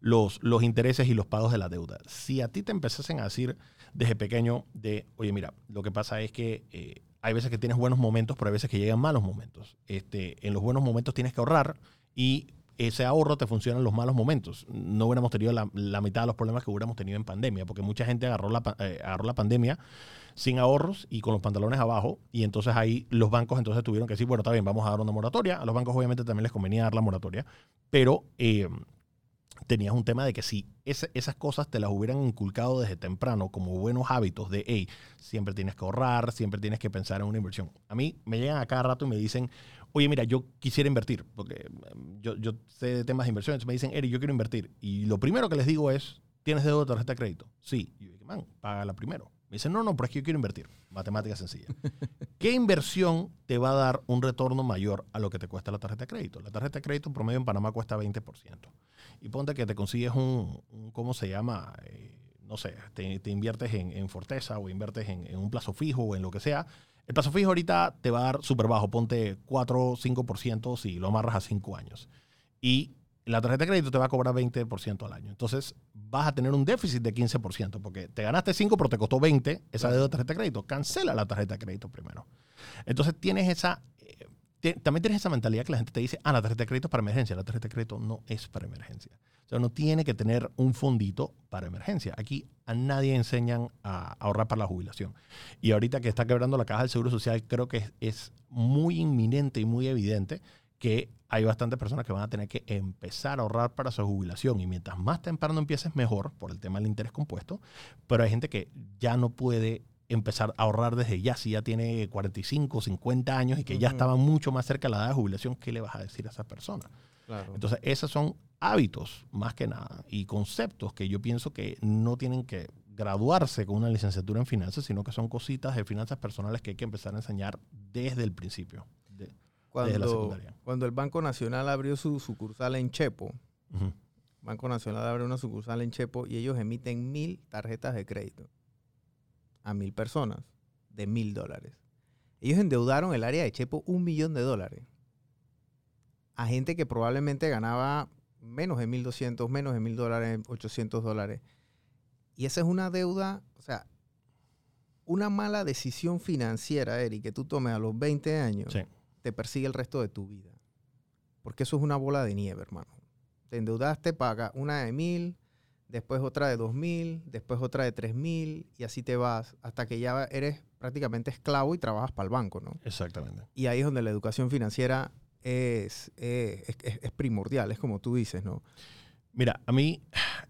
los, los intereses y los pagos de la deuda. Si a ti te empezasen a decir desde pequeño de, oye, mira, lo que pasa es que eh, hay veces que tienes buenos momentos, pero hay veces que llegan malos momentos. Este, en los buenos momentos tienes que ahorrar y ese ahorro te funciona en los malos momentos. No hubiéramos tenido la, mitad de los problemas que hubiéramos tenido en pandemia, porque mucha gente agarró la, eh, agarró la pandemia sin ahorros y con los pantalones abajo. Y entonces ahí los bancos entonces tuvieron que decir, bueno, está bien, vamos a dar una moratoria. A los bancos obviamente también les convenía dar la moratoria, pero eh, tenías un tema de que si esas cosas te las hubieran inculcado desde temprano como buenos hábitos de, hey, siempre tienes que ahorrar, siempre tienes que pensar en una inversión. A mí me llegan a cada rato y me dicen, oye, mira, yo quisiera invertir, porque em, yo, yo sé de temas de inversión, entonces me dicen, Eric, yo quiero invertir. Y lo primero que les digo es, ¿tienes deuda de tarjeta de crédito? Sí. Y yo digo, man, págala primero. Me dicen, no, no, pero es que yo quiero invertir. Matemática sencilla. [laughs] ¿Qué inversión te va a dar un retorno mayor a lo que te cuesta la tarjeta de crédito? La tarjeta de crédito en promedio en Panamá cuesta 20%. Y ponte que te consigues un, ¿cómo se llama? Eh, no sé, te, te inviertes en, en Forteza o inviertes en, en un plazo fijo o en lo que sea. El plazo fijo ahorita te va a dar súper bajo, ponte 4 o 5% si lo amarras a 5 años. Y la tarjeta de crédito te va a cobrar 20% al año. Entonces vas a tener un déficit de 15%, porque te ganaste 5, pero te costó 20 esa deuda de tarjeta de crédito. Cancela la tarjeta de crédito primero. Entonces tienes esa, eh, también tienes esa mentalidad que la gente te dice, ah, la tarjeta de crédito es para emergencia. La tarjeta de crédito no es para emergencia. O sea, no tiene que tener un fondito para emergencia. Aquí a nadie enseñan a ahorrar para la jubilación. Y ahorita que está quebrando la caja del Seguro Social, creo que es, es muy inminente y muy evidente que hay bastantes personas que van a tener que empezar a ahorrar para su jubilación. Y mientras más temprano empieces, mejor, por el tema del interés compuesto. Pero hay gente que ya no puede empezar a ahorrar desde ya, si ya tiene 45, 50 años y que ya estaba mucho más cerca de la edad de jubilación, ¿qué le vas a decir a esa persona? Claro. Entonces, esos son hábitos, más que nada, y conceptos que yo pienso que no tienen que graduarse con una licenciatura en finanzas, sino que son cositas de finanzas personales que hay que empezar a enseñar desde el principio. Cuando, el Banco Nacional abrió su sucursal en Chepo, Ujú. Banco Nacional abre una sucursal en Chepo y ellos emiten mil tarjetas de crédito a mil personas de mil dólares. Ellos endeudaron el área de Chepo un millón de dólares a gente que probablemente ganaba menos de 1.200, menos de 1.000 dólares, 800 dólares. Y esa es una deuda, o sea, una mala decisión financiera, Eric, que tú tomes a los 20 años, Sí. Te persigue el resto de tu vida. Porque eso es una bola de nieve, hermano. Te endeudaste, paga una de mil, después otra de dos mil, después otra de tres mil, y así te vas hasta que ya eres prácticamente esclavo y trabajas para el banco, ¿no? Exactamente. Y ahí es donde la educación financiera es, es, es- es primordial, es como tú dices, ¿no? Mira, a mí,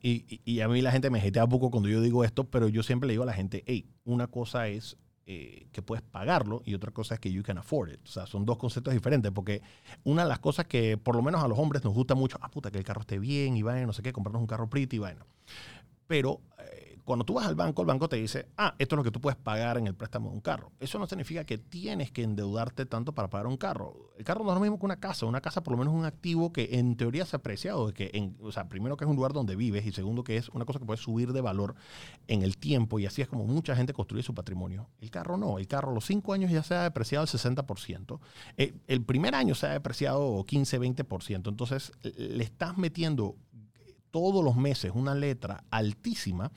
y, y- y a mí la gente me jetea un poco cuando yo digo esto, pero yo siempre le digo a la gente, hey, una cosa es eh, que puedes pagarlo y otra cosa es que you can afford it. O sea, son dos conceptos diferentes, porque una de las cosas que por lo menos a los hombres nos gusta mucho, ah, puta, que el carro esté bien y vaina, no sé qué, comprarnos un carro pretty y vaina. Pero eh, cuando tú vas al banco, el banco te dice, ah, esto es lo que tú puedes pagar en el préstamo de un carro. Eso no significa que tienes que endeudarte tanto para pagar un carro. El carro no es lo mismo que una casa. Una casa por lo menos es un activo que en teoría se aprecia, o que en, o sea, primero que es un lugar donde vives y segundo que es una cosa que puede subir de valor en el tiempo y así es como mucha gente construye su patrimonio. El carro no. El carro a los cinco años ya se ha depreciado el 60%. Eh, el primer año se ha depreciado 15, 20%. Entonces le estás metiendo todos los meses una letra altísima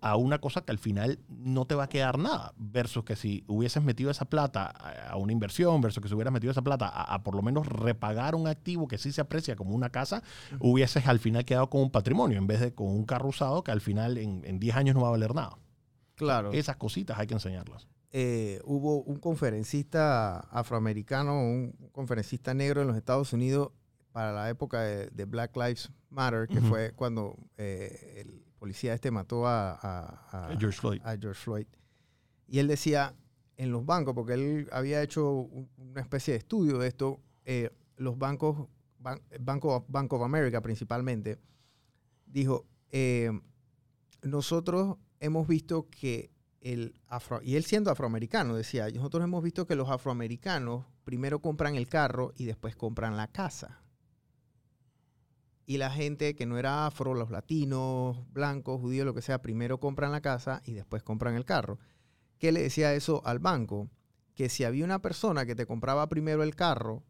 a una cosa que al final no te va a quedar nada, versus que si hubieses metido esa plata a una inversión, versus que si hubieras metido esa plata a, a por lo menos repagar un activo que sí se aprecia como una casa, hubieses al final quedado con un patrimonio en vez de con un carro usado que al final en, en 10 años no va a valer nada. Claro. Esas cositas hay que enseñarlas. eh, hubo un conferencista afroamericano, un conferencista negro en los Estados Unidos para la época de, de Black Lives Matter, que fue cuando eh, el policía este mató a, a- a- George Floyd. a George Floyd. Y él decía, en los bancos, porque él había hecho un- una especie de estudio de esto, eh, los bancos, ban- Banco, Bank of America principalmente, dijo, eh, nosotros hemos visto que el afro, y él siendo afroamericano, decía, nosotros hemos visto que los afroamericanos primero compran el carro y después compran la casa. Y la gente que no era afro, los latinos, blancos, judíos, lo que sea, primero compran la casa y después compran el carro. ¿Qué le decía eso al banco? Que si había una persona que te compraba primero el carro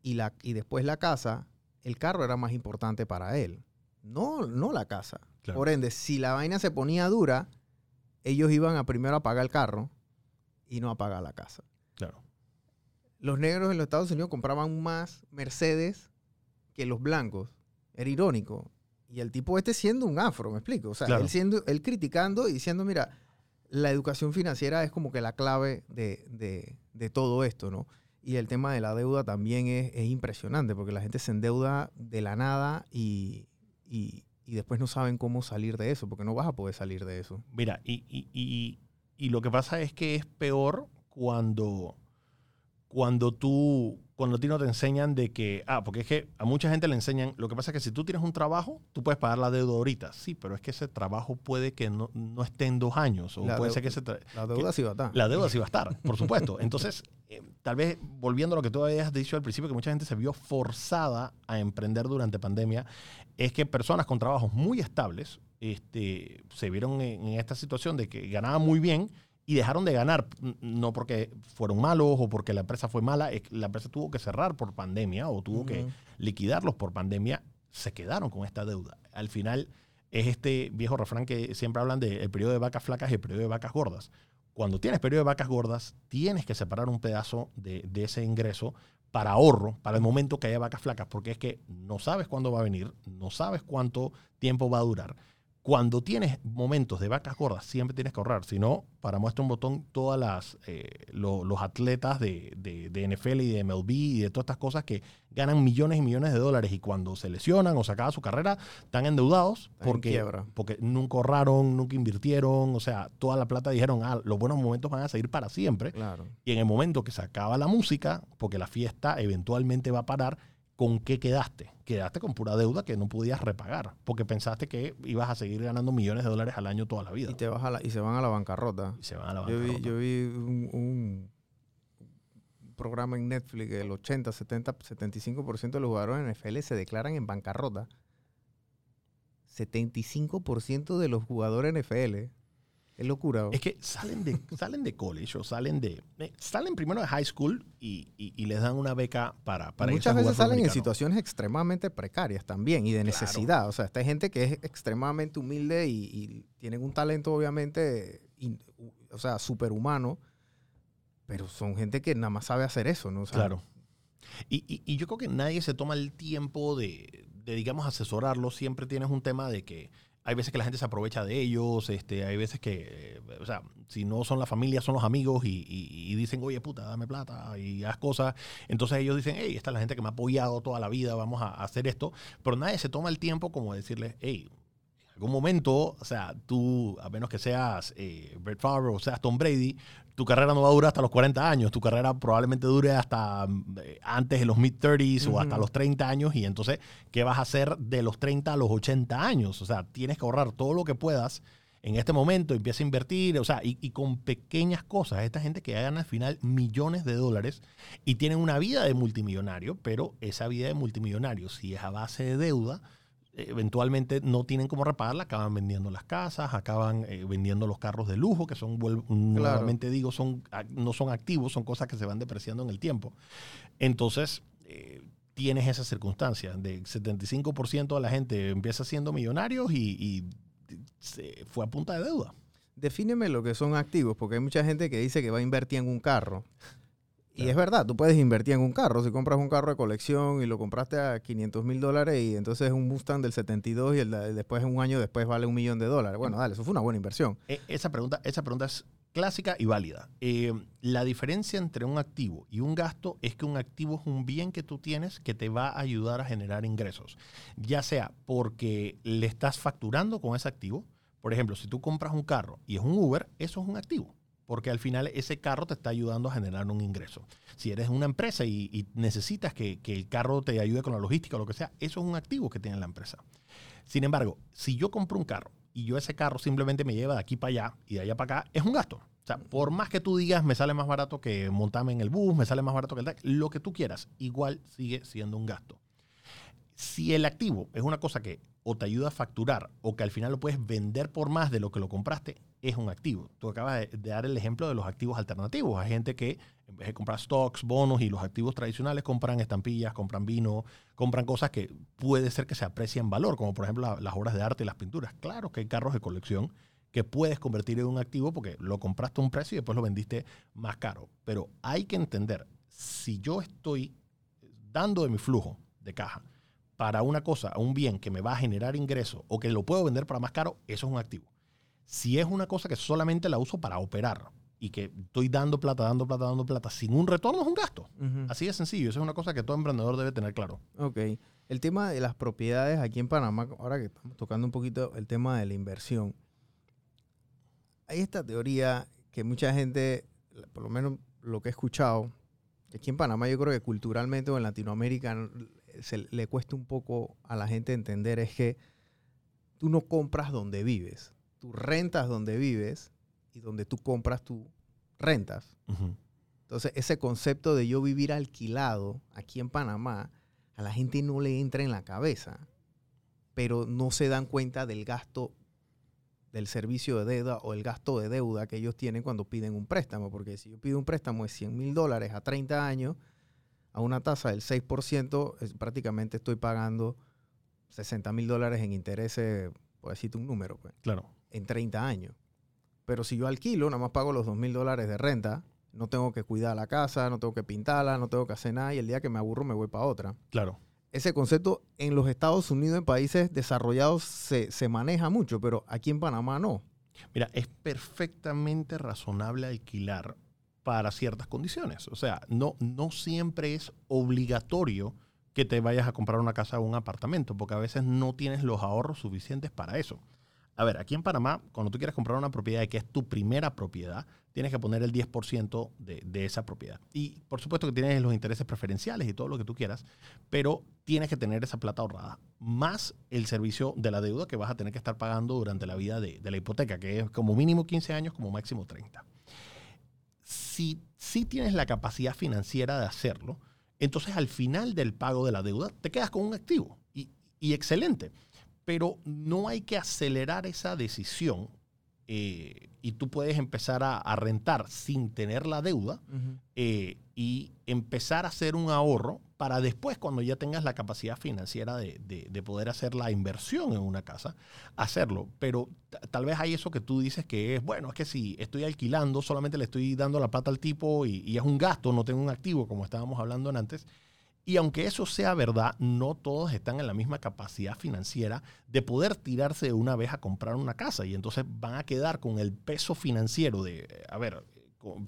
y, la, y después la casa, el carro era más importante para él, no, no la casa. Claro. Por ende, si la vaina se ponía dura, ellos iban a primero a pagar el carro y no a pagar la casa. Claro. Los negros en los Estados Unidos compraban más Mercedes que los blancos. Era irónico. Y el tipo este siendo un afro, ¿me explico? O sea, Claro. él, siendo, él criticando y diciendo, mira, la educación financiera es como que la clave de, de- de todo esto, ¿no? Y el tema de la deuda también es, es impresionante, porque la gente se endeuda de la nada y, y- y después no saben cómo salir de eso, porque no vas a poder salir de eso. Mira, y, y- y- y lo que pasa es que es peor cuando, cuando tú, cuando a ti no te enseñan de que, ah, porque es que a mucha gente le enseñan, lo que pasa es que si tú tienes un trabajo, tú puedes pagar la deuda ahorita, sí, pero es que ese trabajo puede que no, no esté en dos años, o La puede deu- ser que ese... La deuda sí va a estar. La deuda sí va a estar, por supuesto. Entonces, eh, tal vez volviendo a lo que tú habías dicho al principio, que mucha gente se vio forzada a emprender durante pandemia, es que personas con trabajos muy estables este, se vieron en, en esta situación de que ganaban muy bien y dejaron de ganar, no porque fueron malos o porque la empresa fue mala, la empresa tuvo que cerrar por pandemia o tuvo que liquidarlos por pandemia, se quedaron con esta deuda. Al final es este viejo refrán que siempre hablan del periodo de vacas flacas y el periodo de vacas gordas. Cuando tienes periodo de vacas gordas, tienes que separar un pedazo de, de ese ingreso para ahorro, para el momento que haya vacas flacas, porque es que no sabes cuándo va a venir, no sabes cuánto tiempo va a durar. Cuando tienes momentos de vacas gordas, siempre tienes que ahorrar. Si no, para muestra un botón, todas las eh, lo- los atletas de, de- de NFL y de MLB y de todas estas cosas que ganan millones y millones de dólares y cuando se lesionan o se acaba su carrera, están endeudados Están en porque, quiebra. porque nunca ahorraron, nunca invirtieron. O sea, toda la plata dijeron, ah, los buenos momentos van a seguir para siempre. Claro. Y en el momento que se acaba la música, porque la fiesta eventualmente va a parar, ¿con qué quedaste? Quedaste con pura deuda que no podías repagar, porque pensaste que ibas a seguir ganando millones de dólares al año toda la vida. Y, te vas a la- y se van a la bancarrota. Y se van a la Yo vi, bancarrota. yo vi un, un programa en Netflix que el 80, 70, 75% de los jugadores en NFL se declaran en bancarrota. 75% de los jugadores en NFL. Es locura. Es que salen de, [laughs] salen de college o salen de. eh, salen primero de high school y, y- y les dan una beca para, para irse a Muchas jugar veces salen en situaciones extremadamente precarias también y de necesidad. O sea, esta gente que es extremadamente humilde y, y tienen un talento obviamente, in- u- o sea, superhumano, pero son gente que nada más sabe hacer eso, ¿no? O sea, Claro. Y, y- y yo creo que nadie se toma el tiempo de, de, digamos, asesorarlo. Siempre tienes un tema de que hay veces que la gente se aprovecha de ellos, este, hay veces que, eh, o sea, si no son la familia, son los amigos y, y- dicen, oye, puta, dame plata y haz cosas. Entonces ellos dicen, hey, esta es la gente que me ha apoyado toda la vida, vamos a, a hacer esto. Pero nadie se toma el tiempo como de decirles, hey, algún momento, o sea, tú, a menos que seas eh, Brett Favre o seas Tom Brady, tu carrera no va a durar hasta los 40 años, tu carrera probablemente dure hasta eh, antes de los mid-30s o hasta los 30 años. Y entonces, ¿qué vas a hacer de los 30 a los 80 años? O sea, tienes que ahorrar todo lo que puedas en este momento, empieza a invertir, o sea, y, y con pequeñas cosas, esta gente que gana al final millones de dólares y tienen una vida de multimillonario, pero esa vida de multimillonario, si es a base de deuda, eventualmente no tienen cómo repagarla, acaban vendiendo las casas, acaban eh, vendiendo los carros de lujo, que son, vuel- nuevamente digo, son, no son activos, son cosas que se van depreciando en el tiempo. Entonces, eh, tienes esa circunstancia de 75% de la gente empieza siendo millonarios y, y se fue a punta de deuda. Defíneme lo que son activos, porque hay mucha gente que dice que va a invertir en un carro. Y es verdad, tú puedes invertir en un carro. Si compras un carro de colección y lo compraste a 500 mil dólares y entonces es un Mustang del 72 y el de- después, un año después, vale un millón de dólares. Bueno, dale, eso fue una buena inversión. E- Esa pregunta, esa pregunta es clásica y válida. Eh, la diferencia entre un activo y un gasto es que un activo es un bien que tú tienes que te va a ayudar a generar ingresos. Ya sea porque le estás facturando con ese activo. Por ejemplo, si tú compras un carro y es un Uber, eso es un activo. Porque al final ese carro te está ayudando a generar un ingreso. Si eres una empresa y, necesitas que, que el carro te ayude con la logística o lo que sea, eso es un activo que tiene la empresa. Sin embargo, si yo compro un carro y yo ese carro simplemente me lleva de aquí para allá y de allá para acá, es un gasto. O sea, por más que tú digas, me sale más barato que montarme en el bus, me sale más barato que el taxi, lo que tú quieras, igual sigue siendo un gasto. Si el activo es una cosa que o te ayuda a facturar o que al final lo puedes vender por más de lo que lo compraste, es un activo. Tú acabas de, dar el ejemplo de los activos alternativos. Hay gente que en vez de comprar stocks, bonos y los activos tradicionales, compran estampillas, compran vino, compran cosas que puede ser que se aprecien en valor, como por ejemplo la- las obras de arte y las pinturas. Claro que hay carros de colección que puedes convertir en un activo porque lo compraste a un precio y después lo vendiste más caro. Pero hay que entender, si yo estoy dando de mi flujo de caja para una cosa, un bien que me va a generar ingreso o que lo puedo vender para más caro, eso es un activo. Si es una cosa que solamente la uso para operar y que estoy dando plata, dando plata, dando plata sin un retorno, es un gasto. Así de sencillo. Eso es una cosa que todo emprendedor debe tener claro. Ok. El tema de las propiedades aquí en Panamá, ahora que estamos tocando un poquito el tema de la inversión, hay esta teoría que mucha gente, por lo menos lo que he escuchado, aquí en Panamá yo creo que culturalmente o en Latinoamérica se le cuesta un poco a la gente entender es que tú no compras donde vives, tú rentas donde vives y donde tú compras tú rentas. Entonces, ese concepto de yo vivir alquilado aquí en Panamá, a la gente no le entra en la cabeza, pero no se dan cuenta del gasto del servicio de deuda o el gasto de deuda que ellos tienen cuando piden un préstamo, porque si yo pido un préstamo de 100 mil dólares a 30 años, a una tasa del 6%, es- prácticamente estoy pagando 60 mil dólares en intereses, por decirte un número, pues Claro. en 30 años. Pero si yo alquilo, nada más pago los 2 mil dólares de renta, no tengo que cuidar la casa, no tengo que pintarla, no tengo que hacer nada y el día que me aburro me voy para otra. Claro. Ese concepto en los Estados Unidos, en países desarrollados, se, se maneja mucho, pero aquí en Panamá no. Mira, es perfectamente razonable alquilar para ciertas condiciones. O sea, no, no siempre es obligatorio que te vayas a comprar una casa o un apartamento, porque a veces no tienes los ahorros suficientes para eso. A ver, aquí en Panamá, cuando tú quieres comprar una propiedad que es tu primera propiedad, tienes que poner el 10% de, de esa propiedad. Y por supuesto que tienes los intereses preferenciales y todo lo que tú quieras, pero tienes que tener esa plata ahorrada, más el servicio de la deuda que vas a tener que estar pagando durante la vida de, de la hipoteca, que es como mínimo 15 años, como máximo 30. Si, si tienes la capacidad financiera de hacerlo, entonces al final del pago de la deuda te quedas con un activo y, y excelente. Pero no hay que acelerar esa decisión eh, y tú puedes empezar a, a rentar sin tener la deuda eh, y empezar a hacer un ahorro para después, cuando ya tengas la capacidad financiera de, de- de poder hacer la inversión en una casa, hacerlo. Pero tal vez hay eso que tú dices que es, bueno, es que si estoy alquilando, solamente le estoy dando la plata al tipo y, y es un gasto, no tengo un activo, como estábamos hablando en antes. Y aunque eso sea verdad, no todos están en la misma capacidad financiera de poder tirarse de una vez a comprar una casa. Y entonces van a quedar con el peso financiero de, eh, a ver,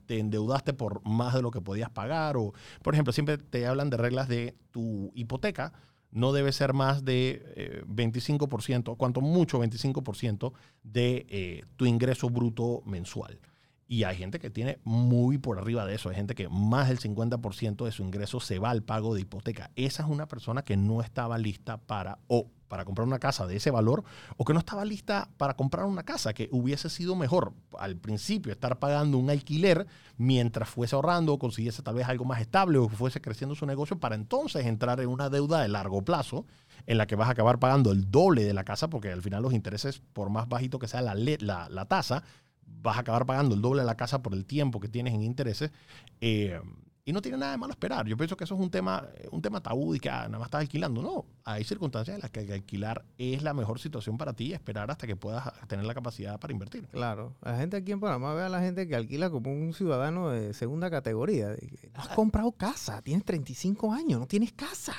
te endeudaste por más de lo que podías pagar. O, por ejemplo, siempre te hablan de reglas de tu hipoteca. No debe ser más de eh, 25%, cuanto mucho 25% de eh, tu ingreso bruto mensual. Y hay gente que tiene muy por arriba de eso. Hay gente que más del 50% de su ingreso se va al pago de hipoteca. Esa es una persona que no estaba lista para o para comprar una casa de ese valor o que no estaba lista para comprar una casa que hubiese sido mejor al principio estar pagando un alquiler mientras fuese ahorrando o consiguiese tal vez algo más estable o fuese creciendo su negocio para entonces entrar en una deuda de largo plazo en la que vas a acabar pagando el doble de la casa porque al final los intereses por más bajito que sea la, la tasa vas a acabar pagando el doble de la casa por el tiempo que tienes en intereses. eh, y no tiene nada de malo esperar. Yo pienso que eso es un tema, un tema tabú y que ah, nada más estás alquilando. No, hay circunstancias en las que alquilar es la mejor situación para ti y esperar hasta que puedas tener la capacidad para invertir. Claro. La gente aquí en Panamá ve a la gente que alquila como un ciudadano de segunda categoría. No has comprado casa, tienes 35 años, no tienes casa.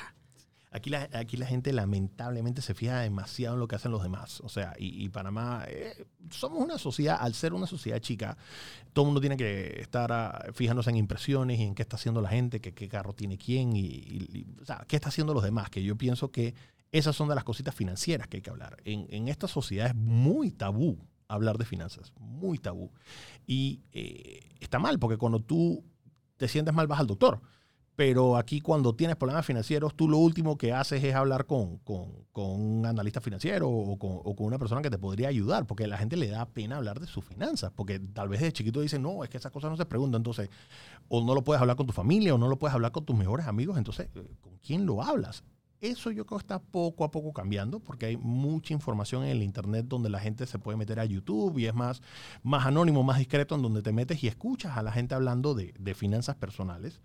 Aquí la, aquí la gente lamentablemente se fija demasiado en lo que hacen los demás. O sea, y, Panamá, eh, somos una sociedad, al ser una sociedad chica, todo el mundo tiene que estar ah, fijándose en impresiones y en qué está haciendo la gente, qué carro tiene quién y, qué está haciendo los demás. Que yo pienso que esas son de las cositas financieras que hay que hablar. En, en esta sociedad es muy tabú hablar de finanzas, muy tabú. Y eh, está mal, porque cuando tú te sientes mal vas al doctor Pero aquí cuando tienes problemas financieros, tú lo último que haces es hablar con, con, con un analista financiero o con, o con, una persona que te podría ayudar, porque a la gente le da pena hablar de sus finanzas, porque tal vez de chiquito dicen, no, es que esas cosas no se preguntan, entonces, o no lo puedes hablar con tu familia, o no lo puedes hablar con tus mejores amigos, entonces, ¿con quién lo hablas? Eso yo creo que está poco a poco cambiando porque hay mucha información en el Internet donde la gente se puede meter a YouTube y es más, más anónimo, más discreto, en donde te metes y escuchas a la gente hablando de, de finanzas personales.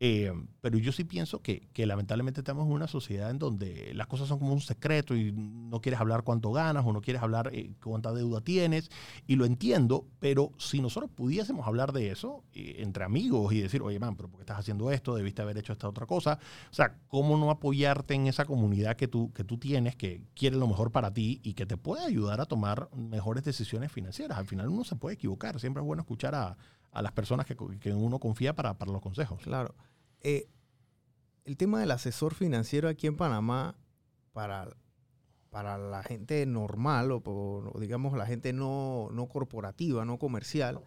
Eh, pero yo sí pienso que, lamentablemente estamos en una sociedad en donde las cosas son como un secreto y no quieres hablar cuánto ganas o no quieres hablar eh, cuánta deuda tienes. Y lo entiendo, pero si nosotros pudiésemos hablar de eso eh, entre amigos y decir, oye, man, pero ¿por qué estás haciendo esto? Debiste haber hecho esta otra cosa. O sea, ¿cómo no apoyarte en esa comunidad que tú, que tú tienes, que quiere lo mejor para ti y que te puede ayudar a tomar mejores decisiones financieras? Al final uno se puede equivocar. Siempre es bueno escuchar a a las personas que, que uno confía para, para, los consejos. Claro. Eh, el tema del asesor financiero aquí en Panamá, para, para la gente normal o, o digamos la gente no, no, corporativa, no comercial,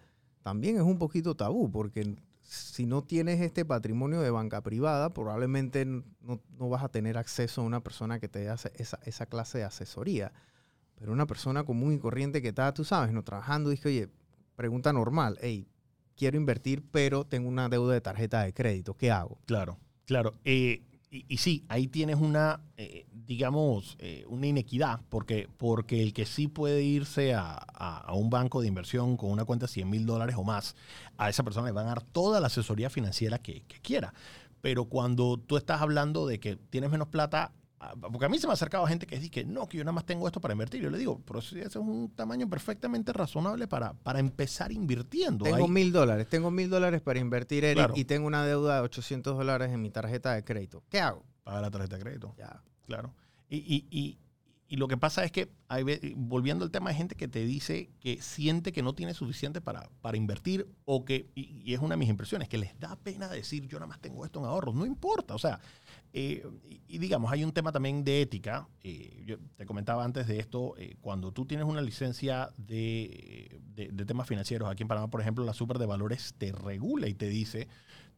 también es un poquito tabú, porque si no tienes este patrimonio de banca privada, probablemente no, no vas a tener acceso a una persona que te dé esa, esa clase de asesoría. Pero una persona común y corriente que está, tú sabes, no trabajando, dice, oye, pregunta normal, hey, quiero invertir, pero tengo una deuda de tarjeta de crédito. ¿Qué hago? Claro, claro. Eh, y, sí, ahí tienes una, eh, digamos, eh, una inequidad, porque, porque el que sí puede irse a, a, un banco de inversión con una cuenta de 100 mil dólares o más, a esa persona le van a dar toda la asesoría financiera que quiera. Pero cuando tú estás hablando de que tienes menos plata, porque a mí se me ha acercado gente que dice que no, que yo nada más tengo esto para invertir. Yo le digo, pero ese es un tamaño perfectamente razonable para, para empezar invirtiendo. Tengo mil dólares, tengo mil dólares para invertir, Eric, claro. y tengo una deuda de 800 dólares en mi tarjeta de crédito. ¿Qué hago? Paga la tarjeta de crédito. Ya. Claro. Y, y, y, y lo que pasa es que, hay, volviendo al tema, hay gente que te dice que siente que no tiene suficiente para, para invertir o que, y, y, es una de mis impresiones, que les da pena decir yo nada más tengo esto en ahorros. No importa, o sea, eh, y, digamos, hay un tema también de ética. Eh, yo te comentaba antes de esto, eh, cuando tú tienes una licencia de, de, temas financieros, aquí en Panamá, por ejemplo, la Super de Valores te regula y te dice,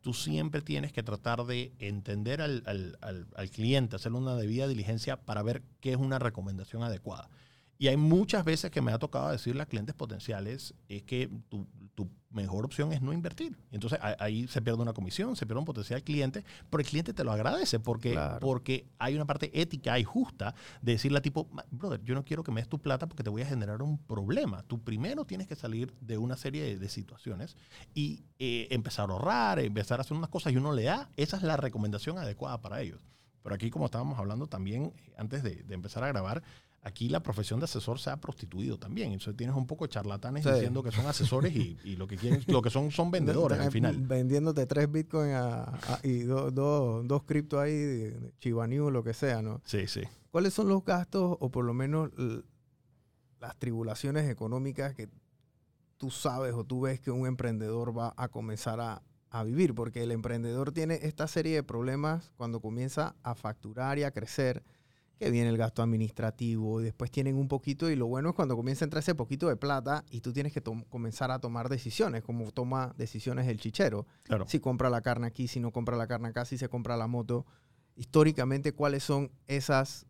tú siempre tienes que tratar de entender al, al, al, al cliente, hacerle una debida diligencia para ver qué es una recomendación adecuada. Y hay muchas veces que me ha tocado decirle a clientes potenciales es que tu, tu mejor opción es no invertir. Entonces ahí se pierde una comisión, se pierde un potencial cliente, pero el cliente te lo agradece porque, claro. porque hay una parte ética y justa de decirle a tipo, brother, yo no quiero que me des tu plata porque te voy a generar un problema. Tú primero tienes que salir de una serie de, de situaciones y eh, empezar a ahorrar, empezar a hacer unas cosas y uno le da, esa es la recomendación adecuada para ellos. Pero aquí, como estábamos hablando también antes de, de empezar a grabar, aquí la profesión de asesor se ha prostituido también. Entonces tienes un poco de charlatanes sí. diciendo que son asesores y, y, lo que quieren, lo que son son vendedores al final. Vendiéndote tres bitcoins y dos do, dos criptos ahí, de Chivanew, lo que sea, ¿no? Sí, sí. ¿Cuáles son los gastos o por lo menos las tribulaciones económicas que tú sabes o tú ves que un emprendedor va a comenzar a, a vivir? Porque el emprendedor tiene esta serie de problemas cuando comienza a facturar y a crecer que viene el gasto administrativo y después tienen un poquito y lo bueno es cuando comienza a entrar ese poquito de plata y tú tienes que comenzar a tomar decisiones, como toma decisiones el chichero. Claro. Si compra la carne aquí, si no compra la carne acá, si se compra la moto. Históricamente, ¿cuáles son esas,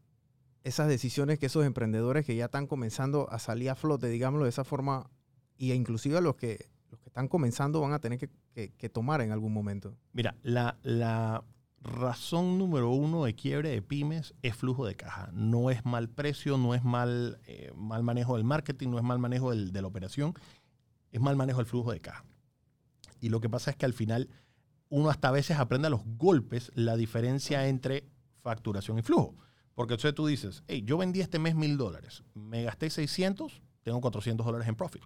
esas decisiones que esos emprendedores que ya están comenzando a salir a flote, digámoslo de esa forma, y inclusive los que, los que están comenzando van a tener que, que, que tomar en algún momento? Mira, la, la razón número uno de quiebre de pymes es flujo de caja. No es mal precio, no es mal, eh, mal manejo del marketing, no es mal manejo del, de la operación, es mal manejo del flujo de caja. Y lo que pasa es que al final uno hasta a veces aprende a los golpes la diferencia entre facturación y flujo. Porque entonces tú dices, hey, yo vendí este mes mil dólares, me gasté 600, tengo 400 dólares en profit.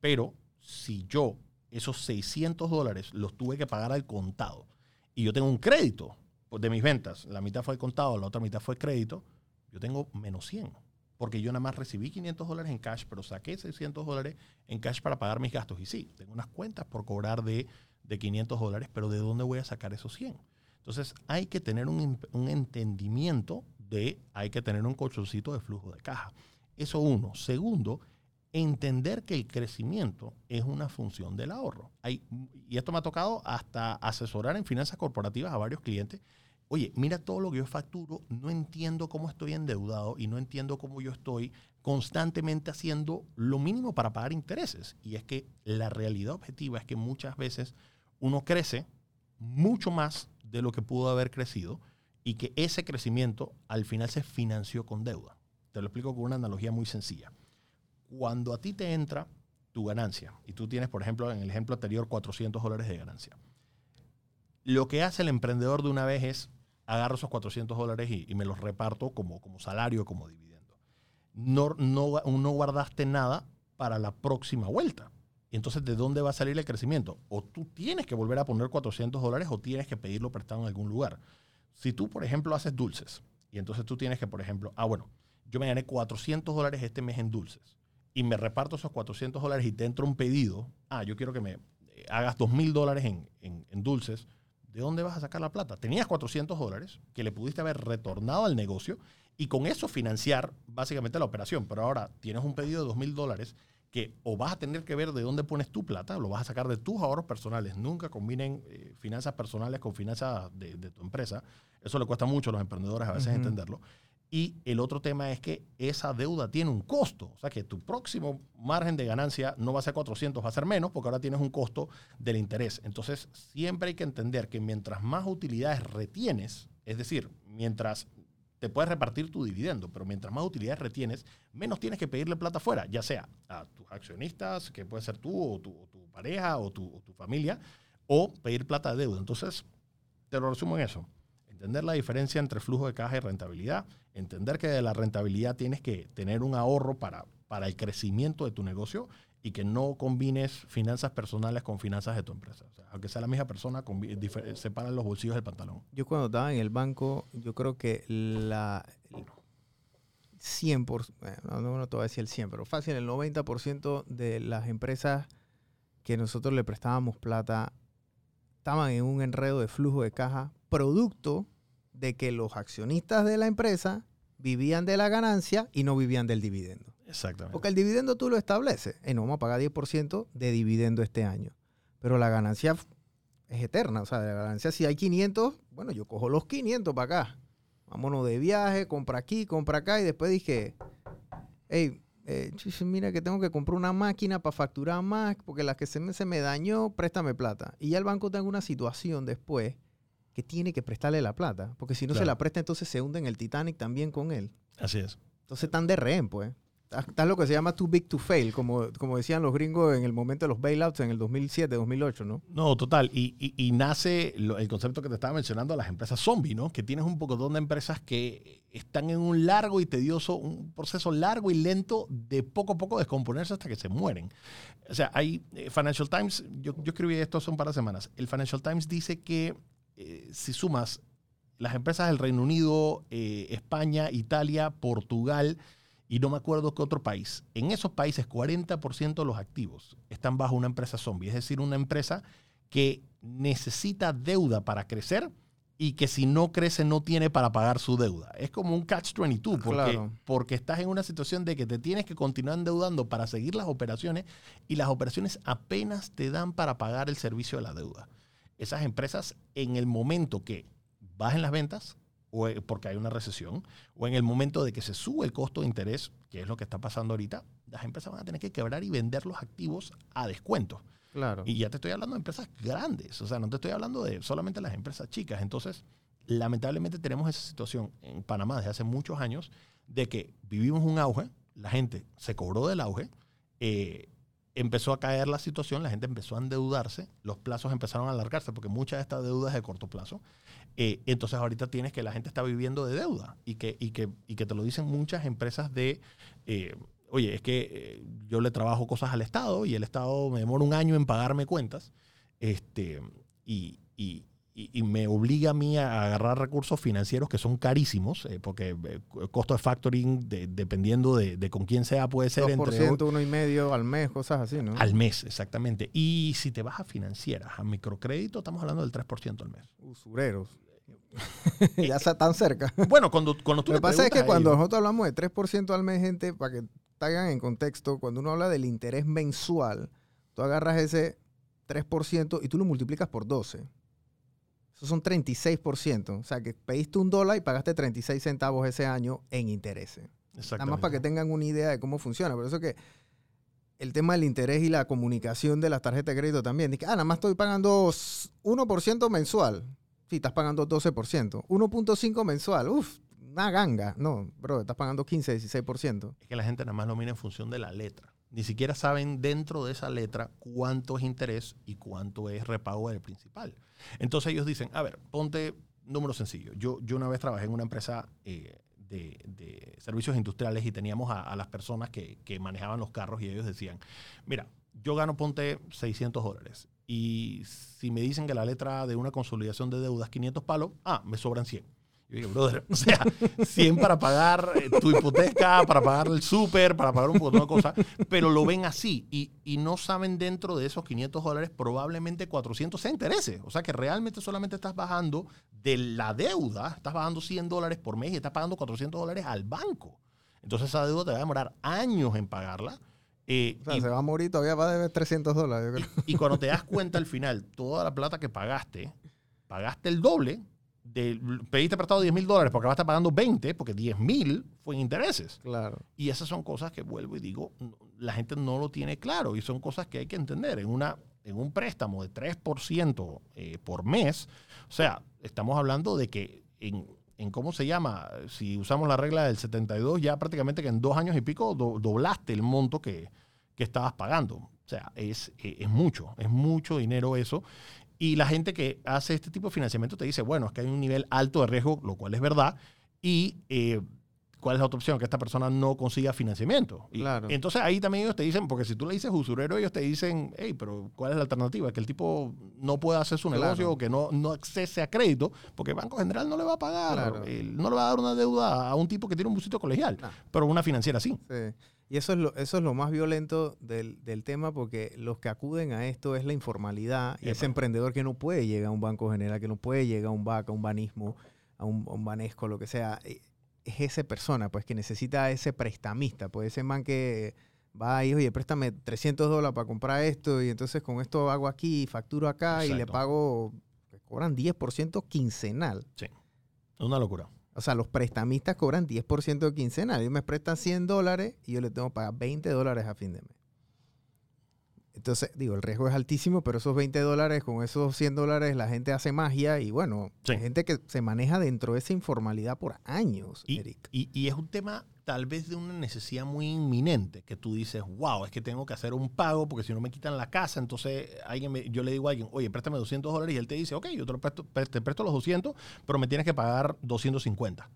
Pero si yo esos 600 dólares los tuve que pagar al contado, y yo tengo un crédito de mis ventas, la mitad fue contado, la otra mitad fue crédito, yo tengo menos 100. Porque yo nada más recibí 500 dólares en cash, pero saqué 600 dólares en cash para pagar mis gastos. Y sí, tengo unas cuentas por cobrar de, de 500 dólares, pero ¿de dónde voy a sacar esos 100? Entonces hay que tener un, un entendimiento de, hay que tener un colchoncito de flujo de caja. Eso uno. Segundo, entender que el crecimiento es una función del ahorro. Hay, y esto me ha tocado hasta asesorar en finanzas corporativas a varios clientes. Oye, mira todo lo que yo facturo, no entiendo cómo estoy endeudado y no entiendo cómo yo estoy constantemente haciendo lo mínimo para pagar intereses. Y es que la realidad objetiva es que muchas veces uno crece mucho más de lo que pudo haber crecido y que ese crecimiento al final se financió con deuda. Te lo explico con una analogía muy sencilla cuando a ti te entra tu ganancia, y tú tienes, por ejemplo, en el ejemplo anterior, 400 dólares de ganancia, lo que hace el emprendedor de una vez es agarro esos 400 dólares y, me los reparto como, como salario, como dividendo. No, no, no guardaste nada para la próxima vuelta. Entonces, ¿de dónde va a salir el crecimiento? O tú tienes que volver a poner 400 dólares o tienes que pedirlo prestado en algún lugar. Si tú, por ejemplo, haces dulces y entonces tú tienes que, por ejemplo, ah, bueno, yo me gané 400 dólares este mes en dulces y me reparto esos 400 dólares y te entra un pedido, ah, yo quiero que me eh, hagas 2 mil dólares en, en, dulces, ¿de dónde vas a sacar la plata? Tenías 400 dólares que le pudiste haber retornado al negocio y con eso financiar básicamente la operación, pero ahora tienes un pedido de 2 mil dólares que o vas a tener que ver de dónde pones tu plata, lo vas a sacar de tus ahorros personales. Nunca combinen eh, finanzas personales con finanzas de, tu empresa. Eso le cuesta mucho a los emprendedores a veces entenderlo. Y el otro tema es que esa deuda tiene un costo. O sea que tu próximo margen de ganancia no va a ser 400, va a ser menos porque ahora tienes un costo del interés. Entonces, siempre hay que entender que mientras más utilidades retienes, es decir, mientras te puedes repartir tu dividendo, pero mientras más utilidades retienes, menos tienes que pedirle plata afuera, ya sea a tus accionistas, que puede ser tú o tu, pareja o tu, o tu familia, o pedir plata de deuda. Entonces, te lo resumo en eso entender la diferencia entre flujo de caja y rentabilidad, entender que de la rentabilidad tienes que tener un ahorro para, para el crecimiento de tu negocio y que no combines finanzas personales con finanzas de tu empresa. aunque sea la misma persona, separan los bolsillos del pantalón. Yo cuando estaba en el banco, yo creo que la 100%, bueno, no, te voy a decir el 100, pero fácil, el 90% de las empresas que nosotros le prestábamos plata estaban en un enredo de flujo de caja producto de que los accionistas de la empresa vivían de la ganancia y no vivían del dividendo. Exactamente. Porque el dividendo tú lo estableces. Y no vamos a pagar 10% de dividendo este año. Pero la ganancia es eterna. O sea, la ganancia, si hay 500, bueno, yo cojo los 500 para acá. Vámonos de viaje, compra aquí, compra acá. Y después dije, hey, eh, mira que tengo que comprar una máquina para facturar más, porque la que se me, se me dañó, préstame plata. Y ya el banco tenga una situación después que tiene que prestarle la plata, porque si no se la presta, entonces se hunde en el Titanic también con él. Así es. Entonces están de rehén, pues. Está lo que se llama too big to fail, como, como decían los gringos en el momento de los bailouts en el 2007, 2008, ¿no? No, total. Y, nace el concepto que te estaba mencionando, las empresas zombie, ¿no? Que tienes un poco de empresas que están en un largo y tedioso, un proceso largo y lento de poco a poco descomponerse hasta que se mueren. O sea, hay eh, Financial Times, yo, yo escribí esto hace un par de semanas. El Financial Times dice que eh, si sumas las empresas del Reino Unido, eh, España, Italia, Portugal y no me acuerdo qué otro país, en esos países 40% de los activos están bajo una empresa zombie, es decir, una empresa que necesita deuda para crecer y que si no crece no tiene para pagar su deuda. Es como un catch-22 porque, porque estás en una situación de que te tienes que continuar endeudando para seguir las operaciones y las operaciones apenas te dan para pagar el servicio de la deuda esas empresas en el momento que bajen las ventas, o eh, porque hay una recesión, o en el momento de que se sube el costo de interés, que es lo que está pasando ahorita, las empresas van a tener que quebrar y vender los activos a descuento. Claro. Y ya te estoy hablando de empresas grandes, o sea, no te estoy hablando de solamente las empresas chicas. Entonces, lamentablemente tenemos esa situación en Panamá desde hace muchos años de que vivimos un auge, la gente se cobró del auge, eh, empezó a caer la situación, la gente empezó a endeudarse, los plazos empezaron a alargarse porque muchas de estas deudas es de corto plazo. Eh, entonces ahorita tienes que la gente está viviendo de deuda y que, y que, y que te lo dicen muchas empresas de, eh, oye, es que eh, yo le trabajo cosas al Estado y el Estado me demora un año en pagarme cuentas este, y, me obliga a mí a agarrar recursos financieros que son carísimos, eh, porque el eh, costo de factoring, dependiendo de, con quién sea, puede ser 2%, entre... uno y medio al mes, cosas así, ¿no? Al mes, exactamente. Y si te vas a financieras, a microcrédito, estamos hablando del 3% al mes. Usureros. [laughs] ya está tan cerca. [laughs] Bueno, cuando, cuando tú Lo que pasa es que cuando nosotros hablamos de 3% al mes, gente, para que traigan en contexto, cuando uno habla del interés mensual, tú agarras ese 3% y tú lo multiplicas por 12. Eso son 36%. O sea, que pediste un dólar y pagaste 36 centavos ese año en intereses. Nada más para que tengan una idea de cómo funciona. Por eso que el tema del interés y la comunicación de las tarjetas de crédito también. Dice, ah, nada más estoy pagando 1% mensual. Sí, estás pagando 12%. 1.5 mensual. Uf, una ganga. No, bro, estás pagando 15, 16%. Es que la gente nada más lo mira en función de la letra. Ni siquiera saben dentro de esa letra cuánto es interés y cuánto es repago del principal. Entonces ellos dicen, a ver, ponte número sencillo. Yo, yo una vez trabajé en una empresa eh, de, servicios industriales y teníamos a, las personas que, que, manejaban los carros y ellos decían, mira, yo gano, ponte 600 dólares. Y si me dicen que la letra de una consolidación de deudas 500 palos, ah, me sobran 100. Yo digo, brother, [laughs] o sea, 100 para pagar eh, tu hipoteca, para pagar el súper, para pagar un montón de cosas, pero lo ven así y, y, no saben dentro de esos 500 dólares probablemente 400 se intereses. O sea que realmente solamente estás bajando de la deuda, estás bajando 100 dólares por mes y estás pagando 400 dólares al banco. Entonces esa deuda te va a demorar años en pagarla. Eh, o sea, se va a morir, todavía va a deber 300 dólares. Y, y cuando te das cuenta al final, toda la plata que pagaste, pagaste el doble pediste prestado 10 mil dólares porque vas a estar pagando 20, porque 10 mil fue en intereses. Claro. Y esas son cosas que vuelvo y digo, la gente no lo tiene claro y son cosas que hay que entender. En, una, en un préstamo de 3% eh, por mes, o sea, estamos hablando de que en, en, cómo se llama, si usamos la regla del 72, ya prácticamente que en dos años y pico doblaste el monto que, que estabas pagando. O sea, es, es mucho, es mucho dinero eso. Y la gente que hace este tipo de financiamiento te dice, bueno, es que hay un nivel alto de riesgo, lo cual es verdad, y eh, ¿cuál es la otra opción? Que esta persona no consiga financiamiento. Y, claro. Entonces ahí también ellos te dicen, porque si tú le dices usurero, ellos te dicen, hey, pero ¿cuál es la alternativa? Que el tipo no pueda hacer su negocio o que no, no accese a crédito, porque el Banco General no le va a pagar, no le va a dar una deuda a un tipo que tiene un busito colegial, pero una financiera sí. Sí. Y eso es lo, eso es lo más violento del, tema porque los que acuden a esto es la informalidad y ese emprendedor que no puede llegar a un banco general, que no puede llegar a un BAC, a un banismo, a un, banesco, lo que sea. Eh, es esa persona pues que necesita ese prestamista, pues ese man que va ahí, oye, préstame 300 dólares para comprar esto y entonces con esto hago aquí, facturo acá y le pago, cobran 10% quincenal. Sí, una locura. O sea, los prestamistas cobran 10% de quincena. Ellos me prestan 100 dólares y yo les tengo que pagar 20 dólares a fin de mes. Entonces, digo, el riesgo es altísimo, pero esos 20 dólares, con esos 100 dólares, la gente hace magia y bueno, hay gente que se maneja dentro de esa informalidad por años, y, Eric. Y, es un tema tal vez de una necesidad muy inminente, que tú dices, wow, es que tengo que hacer un pago porque si no me quitan la casa, entonces alguien yo le digo a alguien, oye, préstame 200 dólares y él te dice, ok, yo te, presto, los 200, pero me tienes que pagar 250.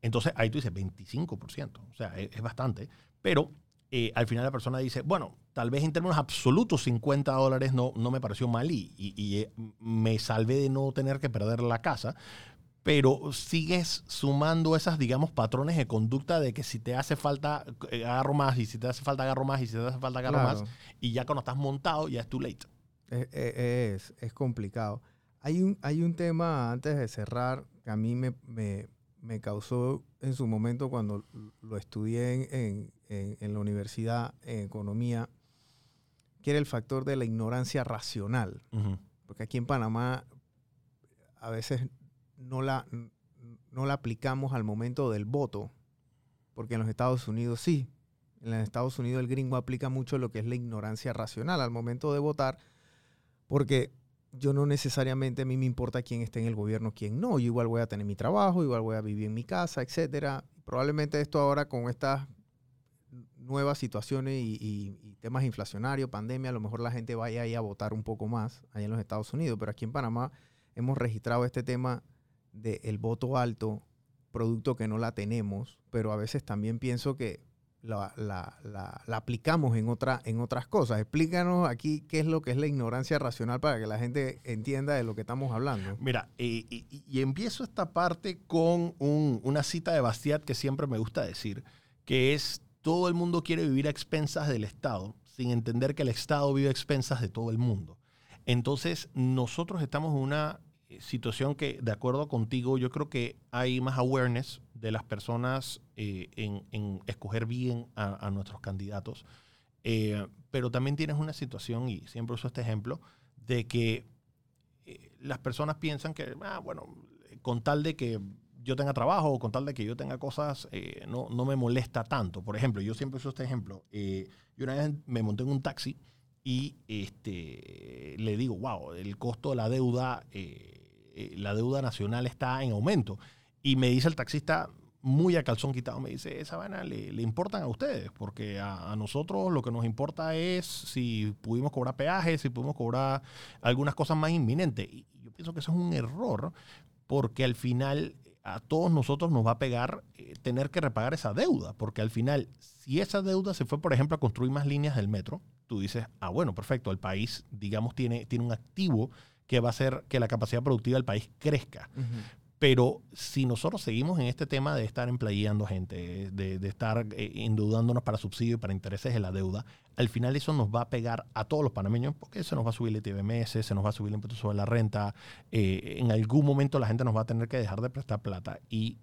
Entonces ahí tú dices 25%, o sea, es, bastante, pero eh, al final la persona dice, bueno, tal vez en términos absolutos 50 dólares no, no me pareció mal y, eh, me salvé de no tener que perder la casa, pero sigues sumando esas, digamos, patrones de conducta de que si te hace falta, eh, agarro más, y si te hace falta, agarro más, y si te hace falta, agarro más, y ya cuando estás montado, ya es too late. Es, es, complicado. Hay un, hay un tema antes de cerrar que a mí me, me, me causó en su momento cuando lo estudié en, en, la universidad en economía, que era el factor de la ignorancia racional. Porque aquí en Panamá a veces no la, no la aplicamos al momento del voto, porque en los Estados Unidos sí. En los Estados Unidos el gringo aplica mucho lo que es la ignorancia racional al momento de votar, porque yo no necesariamente a mí me importa quién esté en el gobierno, quién no. Yo igual voy a tener mi trabajo, igual voy a vivir en mi casa, etcétera. Probablemente esto ahora con estas nuevas situaciones y, temas inflacionarios, pandemia, a lo mejor la gente vaya ahí a votar un poco más allá en los Estados Unidos, pero aquí en Panamá hemos registrado este tema del voto alto, producto que no la tenemos, pero a veces también pienso que la, aplicamos en, en otras cosas. Explícanos aquí qué es lo que es la ignorancia racional para que la gente entienda de lo que estamos hablando. Mira, y, empiezo esta parte con una cita de Bastiat que siempre me gusta decir, que es todo el mundo quiere vivir a expensas del Estado, sin entender que el Estado vive a expensas de todo el mundo. Entonces, nosotros estamos en una situación que, de acuerdo contigo, yo creo que hay más awareness de las personas eh, en, en escoger bien a, a nuestros candidatos. Eh, pero también tienes una situación, y siempre uso este ejemplo, de que eh, las personas piensan que, ah, bueno, con tal de que yo tenga trabajo o con tal de que yo tenga cosas, eh, no, no me molesta tanto. Por ejemplo, yo siempre uso este ejemplo. Eh, yo una vez me monté en un taxi y este, le digo, wow, el costo de la deuda, eh, eh, la deuda nacional está en aumento. Y me dice el taxista, muy a calzón quitado, me dice, esa vaina le, le importan a ustedes, porque a, nosotros lo que nos importa es si pudimos cobrar peajes, si pudimos cobrar algunas cosas más inminentes. Y yo pienso que eso es un error, porque al final a todos nosotros nos va a pegar eh, tener que repagar esa deuda, porque al final, si esa deuda se fue, por ejemplo, a construir más líneas del metro, tú dices, ah, bueno, perfecto, el país, digamos, tiene, tiene un activo que va a hacer que la capacidad productiva del país crezca. Pero si nosotros seguimos en este tema de estar empleando gente, de, de estar eh, endeudándonos para subsidio y para intereses de la deuda, al final eso nos va a pegar a todos los panameños porque se nos va a subir el TVMS, se nos va a subir el impuesto sobre la renta. eh, en algún momento la gente nos va a tener que dejar de prestar plata y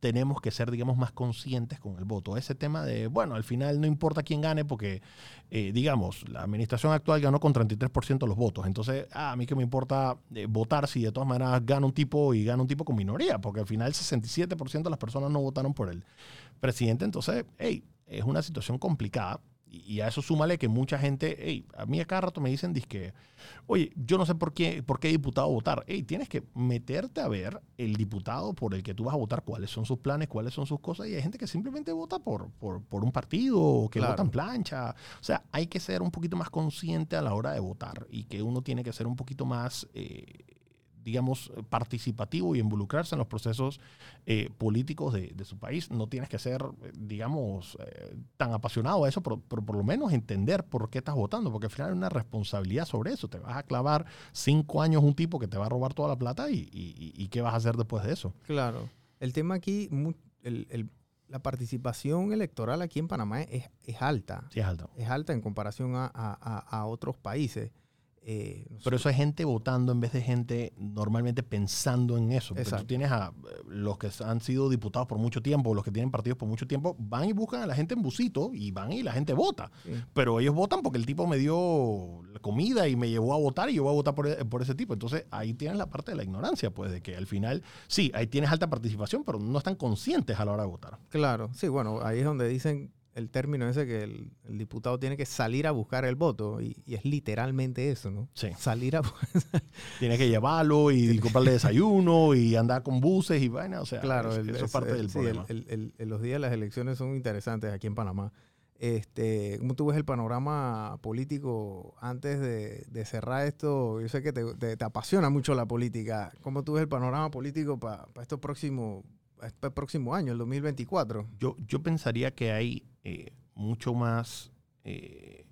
tenemos que ser, digamos, más conscientes con el voto. Ese tema de, bueno, al final no importa quién gane porque, eh, digamos, la administración actual ganó con 33% de los votos. Entonces, ah, a mí que me importa eh, votar si de todas maneras gana un tipo y gana un tipo con minoría, porque al final 67% de las personas no votaron por el presidente. Entonces, hey, es una situación complicada. Y y a eso súmale que mucha gente, hey, a mí a cada rato me dicen, que, oye, yo no sé por qué, por qué diputado votar. Hey, tienes que meterte a ver el diputado por el que tú vas a votar, cuáles son sus planes, cuáles son sus cosas. Y hay gente que simplemente vota por, por, por un partido, o que Claro. vota en plancha. O sea, hay que ser un poquito más consciente a la hora de votar y que uno tiene que ser un poquito más... eh, digamos, participativo y involucrarse en los procesos eh, políticos de, de su país. No tienes que ser, eh, digamos, eh, tan apasionado a eso, pero, pero por lo menos entender por qué estás votando, porque al final hay una responsabilidad sobre eso. Te vas a clavar cinco años un tipo que te va a robar toda la plata y, y- y qué vas a hacer después de eso. Claro. El tema aquí, mu- el- el- la participación electoral aquí en Panamá es, es alta. Sí, es alto. Es alta en comparación a, a- a- a otros países. Eh, Pero eso es gente votando en vez de gente normalmente pensando en eso. Porque tú tienes a eh, los que han sido diputados por mucho tiempo, los que tienen partidos por mucho tiempo, van y buscan a la gente en busito y van y la gente vota. Sí. Pero ellos votan porque el tipo me dio comida y me llevó a votar y yo voy a votar por, e- por ese tipo. Entonces ahí tienes la parte de la ignorancia, pues de que al final, sí, ahí tienes alta participación, pero no están conscientes a la hora de votar. Claro, sí, bueno, ahí es donde dicen el término ese que el, el diputado tiene que salir a buscar el voto y, y es literalmente eso, ¿no? Sí. Salir a [laughs] Tienes que llevarlo y comprarle [laughs] desayuno y andar con buses y vaina. O sea, Claro, eso, el- eso es es- parte el- del sí, problema. los días de las elecciones son interesantes aquí en Panamá. Este, ¿Cómo tú ves el panorama político antes de, de cerrar esto? Yo sé que te, te- te apasiona mucho la política. ¿Cómo tú ves el panorama político para estos próximos, este próximo año, el 2024? Yo, yo pensaría que hay eh, mucho más, eh,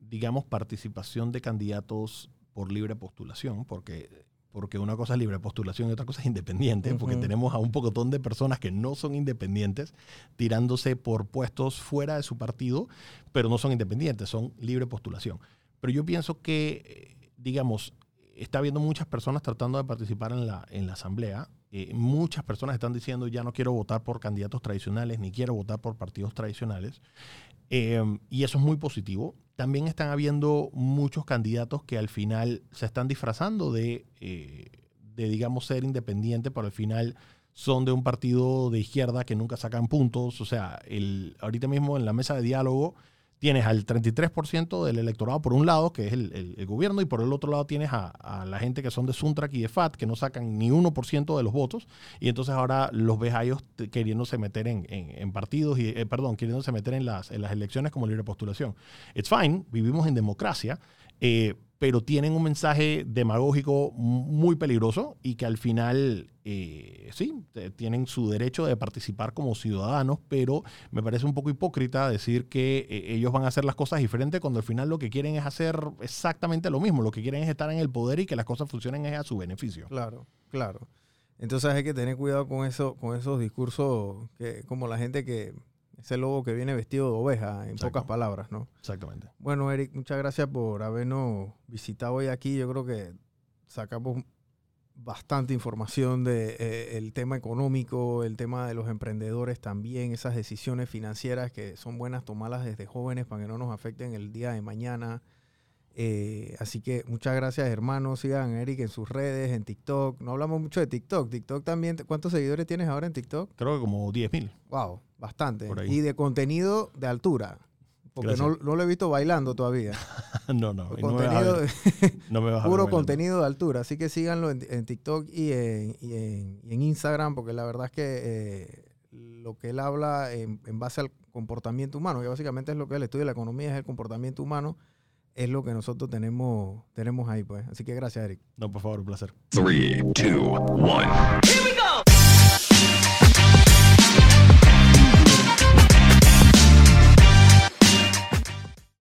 digamos, participación de candidatos por libre postulación, porque, porque una cosa es libre postulación y otra cosa es independiente, porque tenemos a un pocotón de personas que no son independientes tirándose por puestos fuera de su partido, pero no son independientes, son libre postulación. Pero yo pienso que, eh, digamos, está habiendo muchas personas tratando de participar en la, en la asamblea. Eh, muchas personas están diciendo ya no quiero votar por candidatos tradicionales ni quiero votar por partidos tradicionales. Eh, y eso es muy positivo. También están habiendo muchos candidatos que al final se están disfrazando de, eh, de digamos, ser independiente, pero al final son de un partido de izquierda que nunca sacan puntos. O sea, el, ahorita mismo en la mesa de diálogo tienes al 33% del electorado por un lado, que es el, gobierno, y por el otro lado tienes a, la gente que son de Suntrack y de FAT, que no sacan ni 1% de los votos, y entonces ahora los ves a ellos queriéndose meter en partidos, y, eh, perdón, queriéndose meter en las, en las elecciones como libre postulación. It's fine, vivimos en democracia, eh, pero tienen un mensaje demagógico muy peligroso y que al final, eh, sí, tienen su derecho de participar como ciudadanos, pero me parece un poco hipócrita decir que eh, ellos van a hacer las cosas diferentes cuando al final lo que quieren es hacer exactamente lo mismo, lo que quieren es estar en el poder y que las cosas funcionen es a su beneficio. Claro, claro. Entonces hay que tener cuidado con eso, con esos discursos que, como la gente que, ese lobo que viene vestido de oveja, en pocas palabras, ¿no? Exactamente. Bueno, Eric, muchas gracias por habernos visitado hoy aquí. Yo creo que sacamos bastante información de eh, el tema económico, el tema de los emprendedores también, esas decisiones financieras que son buenas tomarlas desde jóvenes para que no nos afecten el día de mañana. Eh, así que muchas gracias, hermanos. Sigan a Eric en sus redes, en TikTok. No hablamos mucho de TikTok. TikTok también. ¿Cuántos seguidores tienes ahora en TikTok? Creo que como 10 mil. Wow, bastante. Y de contenido de altura. Porque no, no lo he visto bailando todavía. [laughs] no, no. no me vas a contenido, ver. No me vas a ver puro contenido de altura. Así que síganlo en, en TikTok y en, y en- y en Instagram, porque la verdad es que eh, lo que él habla en, en base al comportamiento humano, que básicamente es lo que él estudia la economía, es el comportamiento humano, es lo que nosotros tenemos, tenemos ahí, pues. Así que gracias, Eric. No, por favor, un placer. Three, two, one.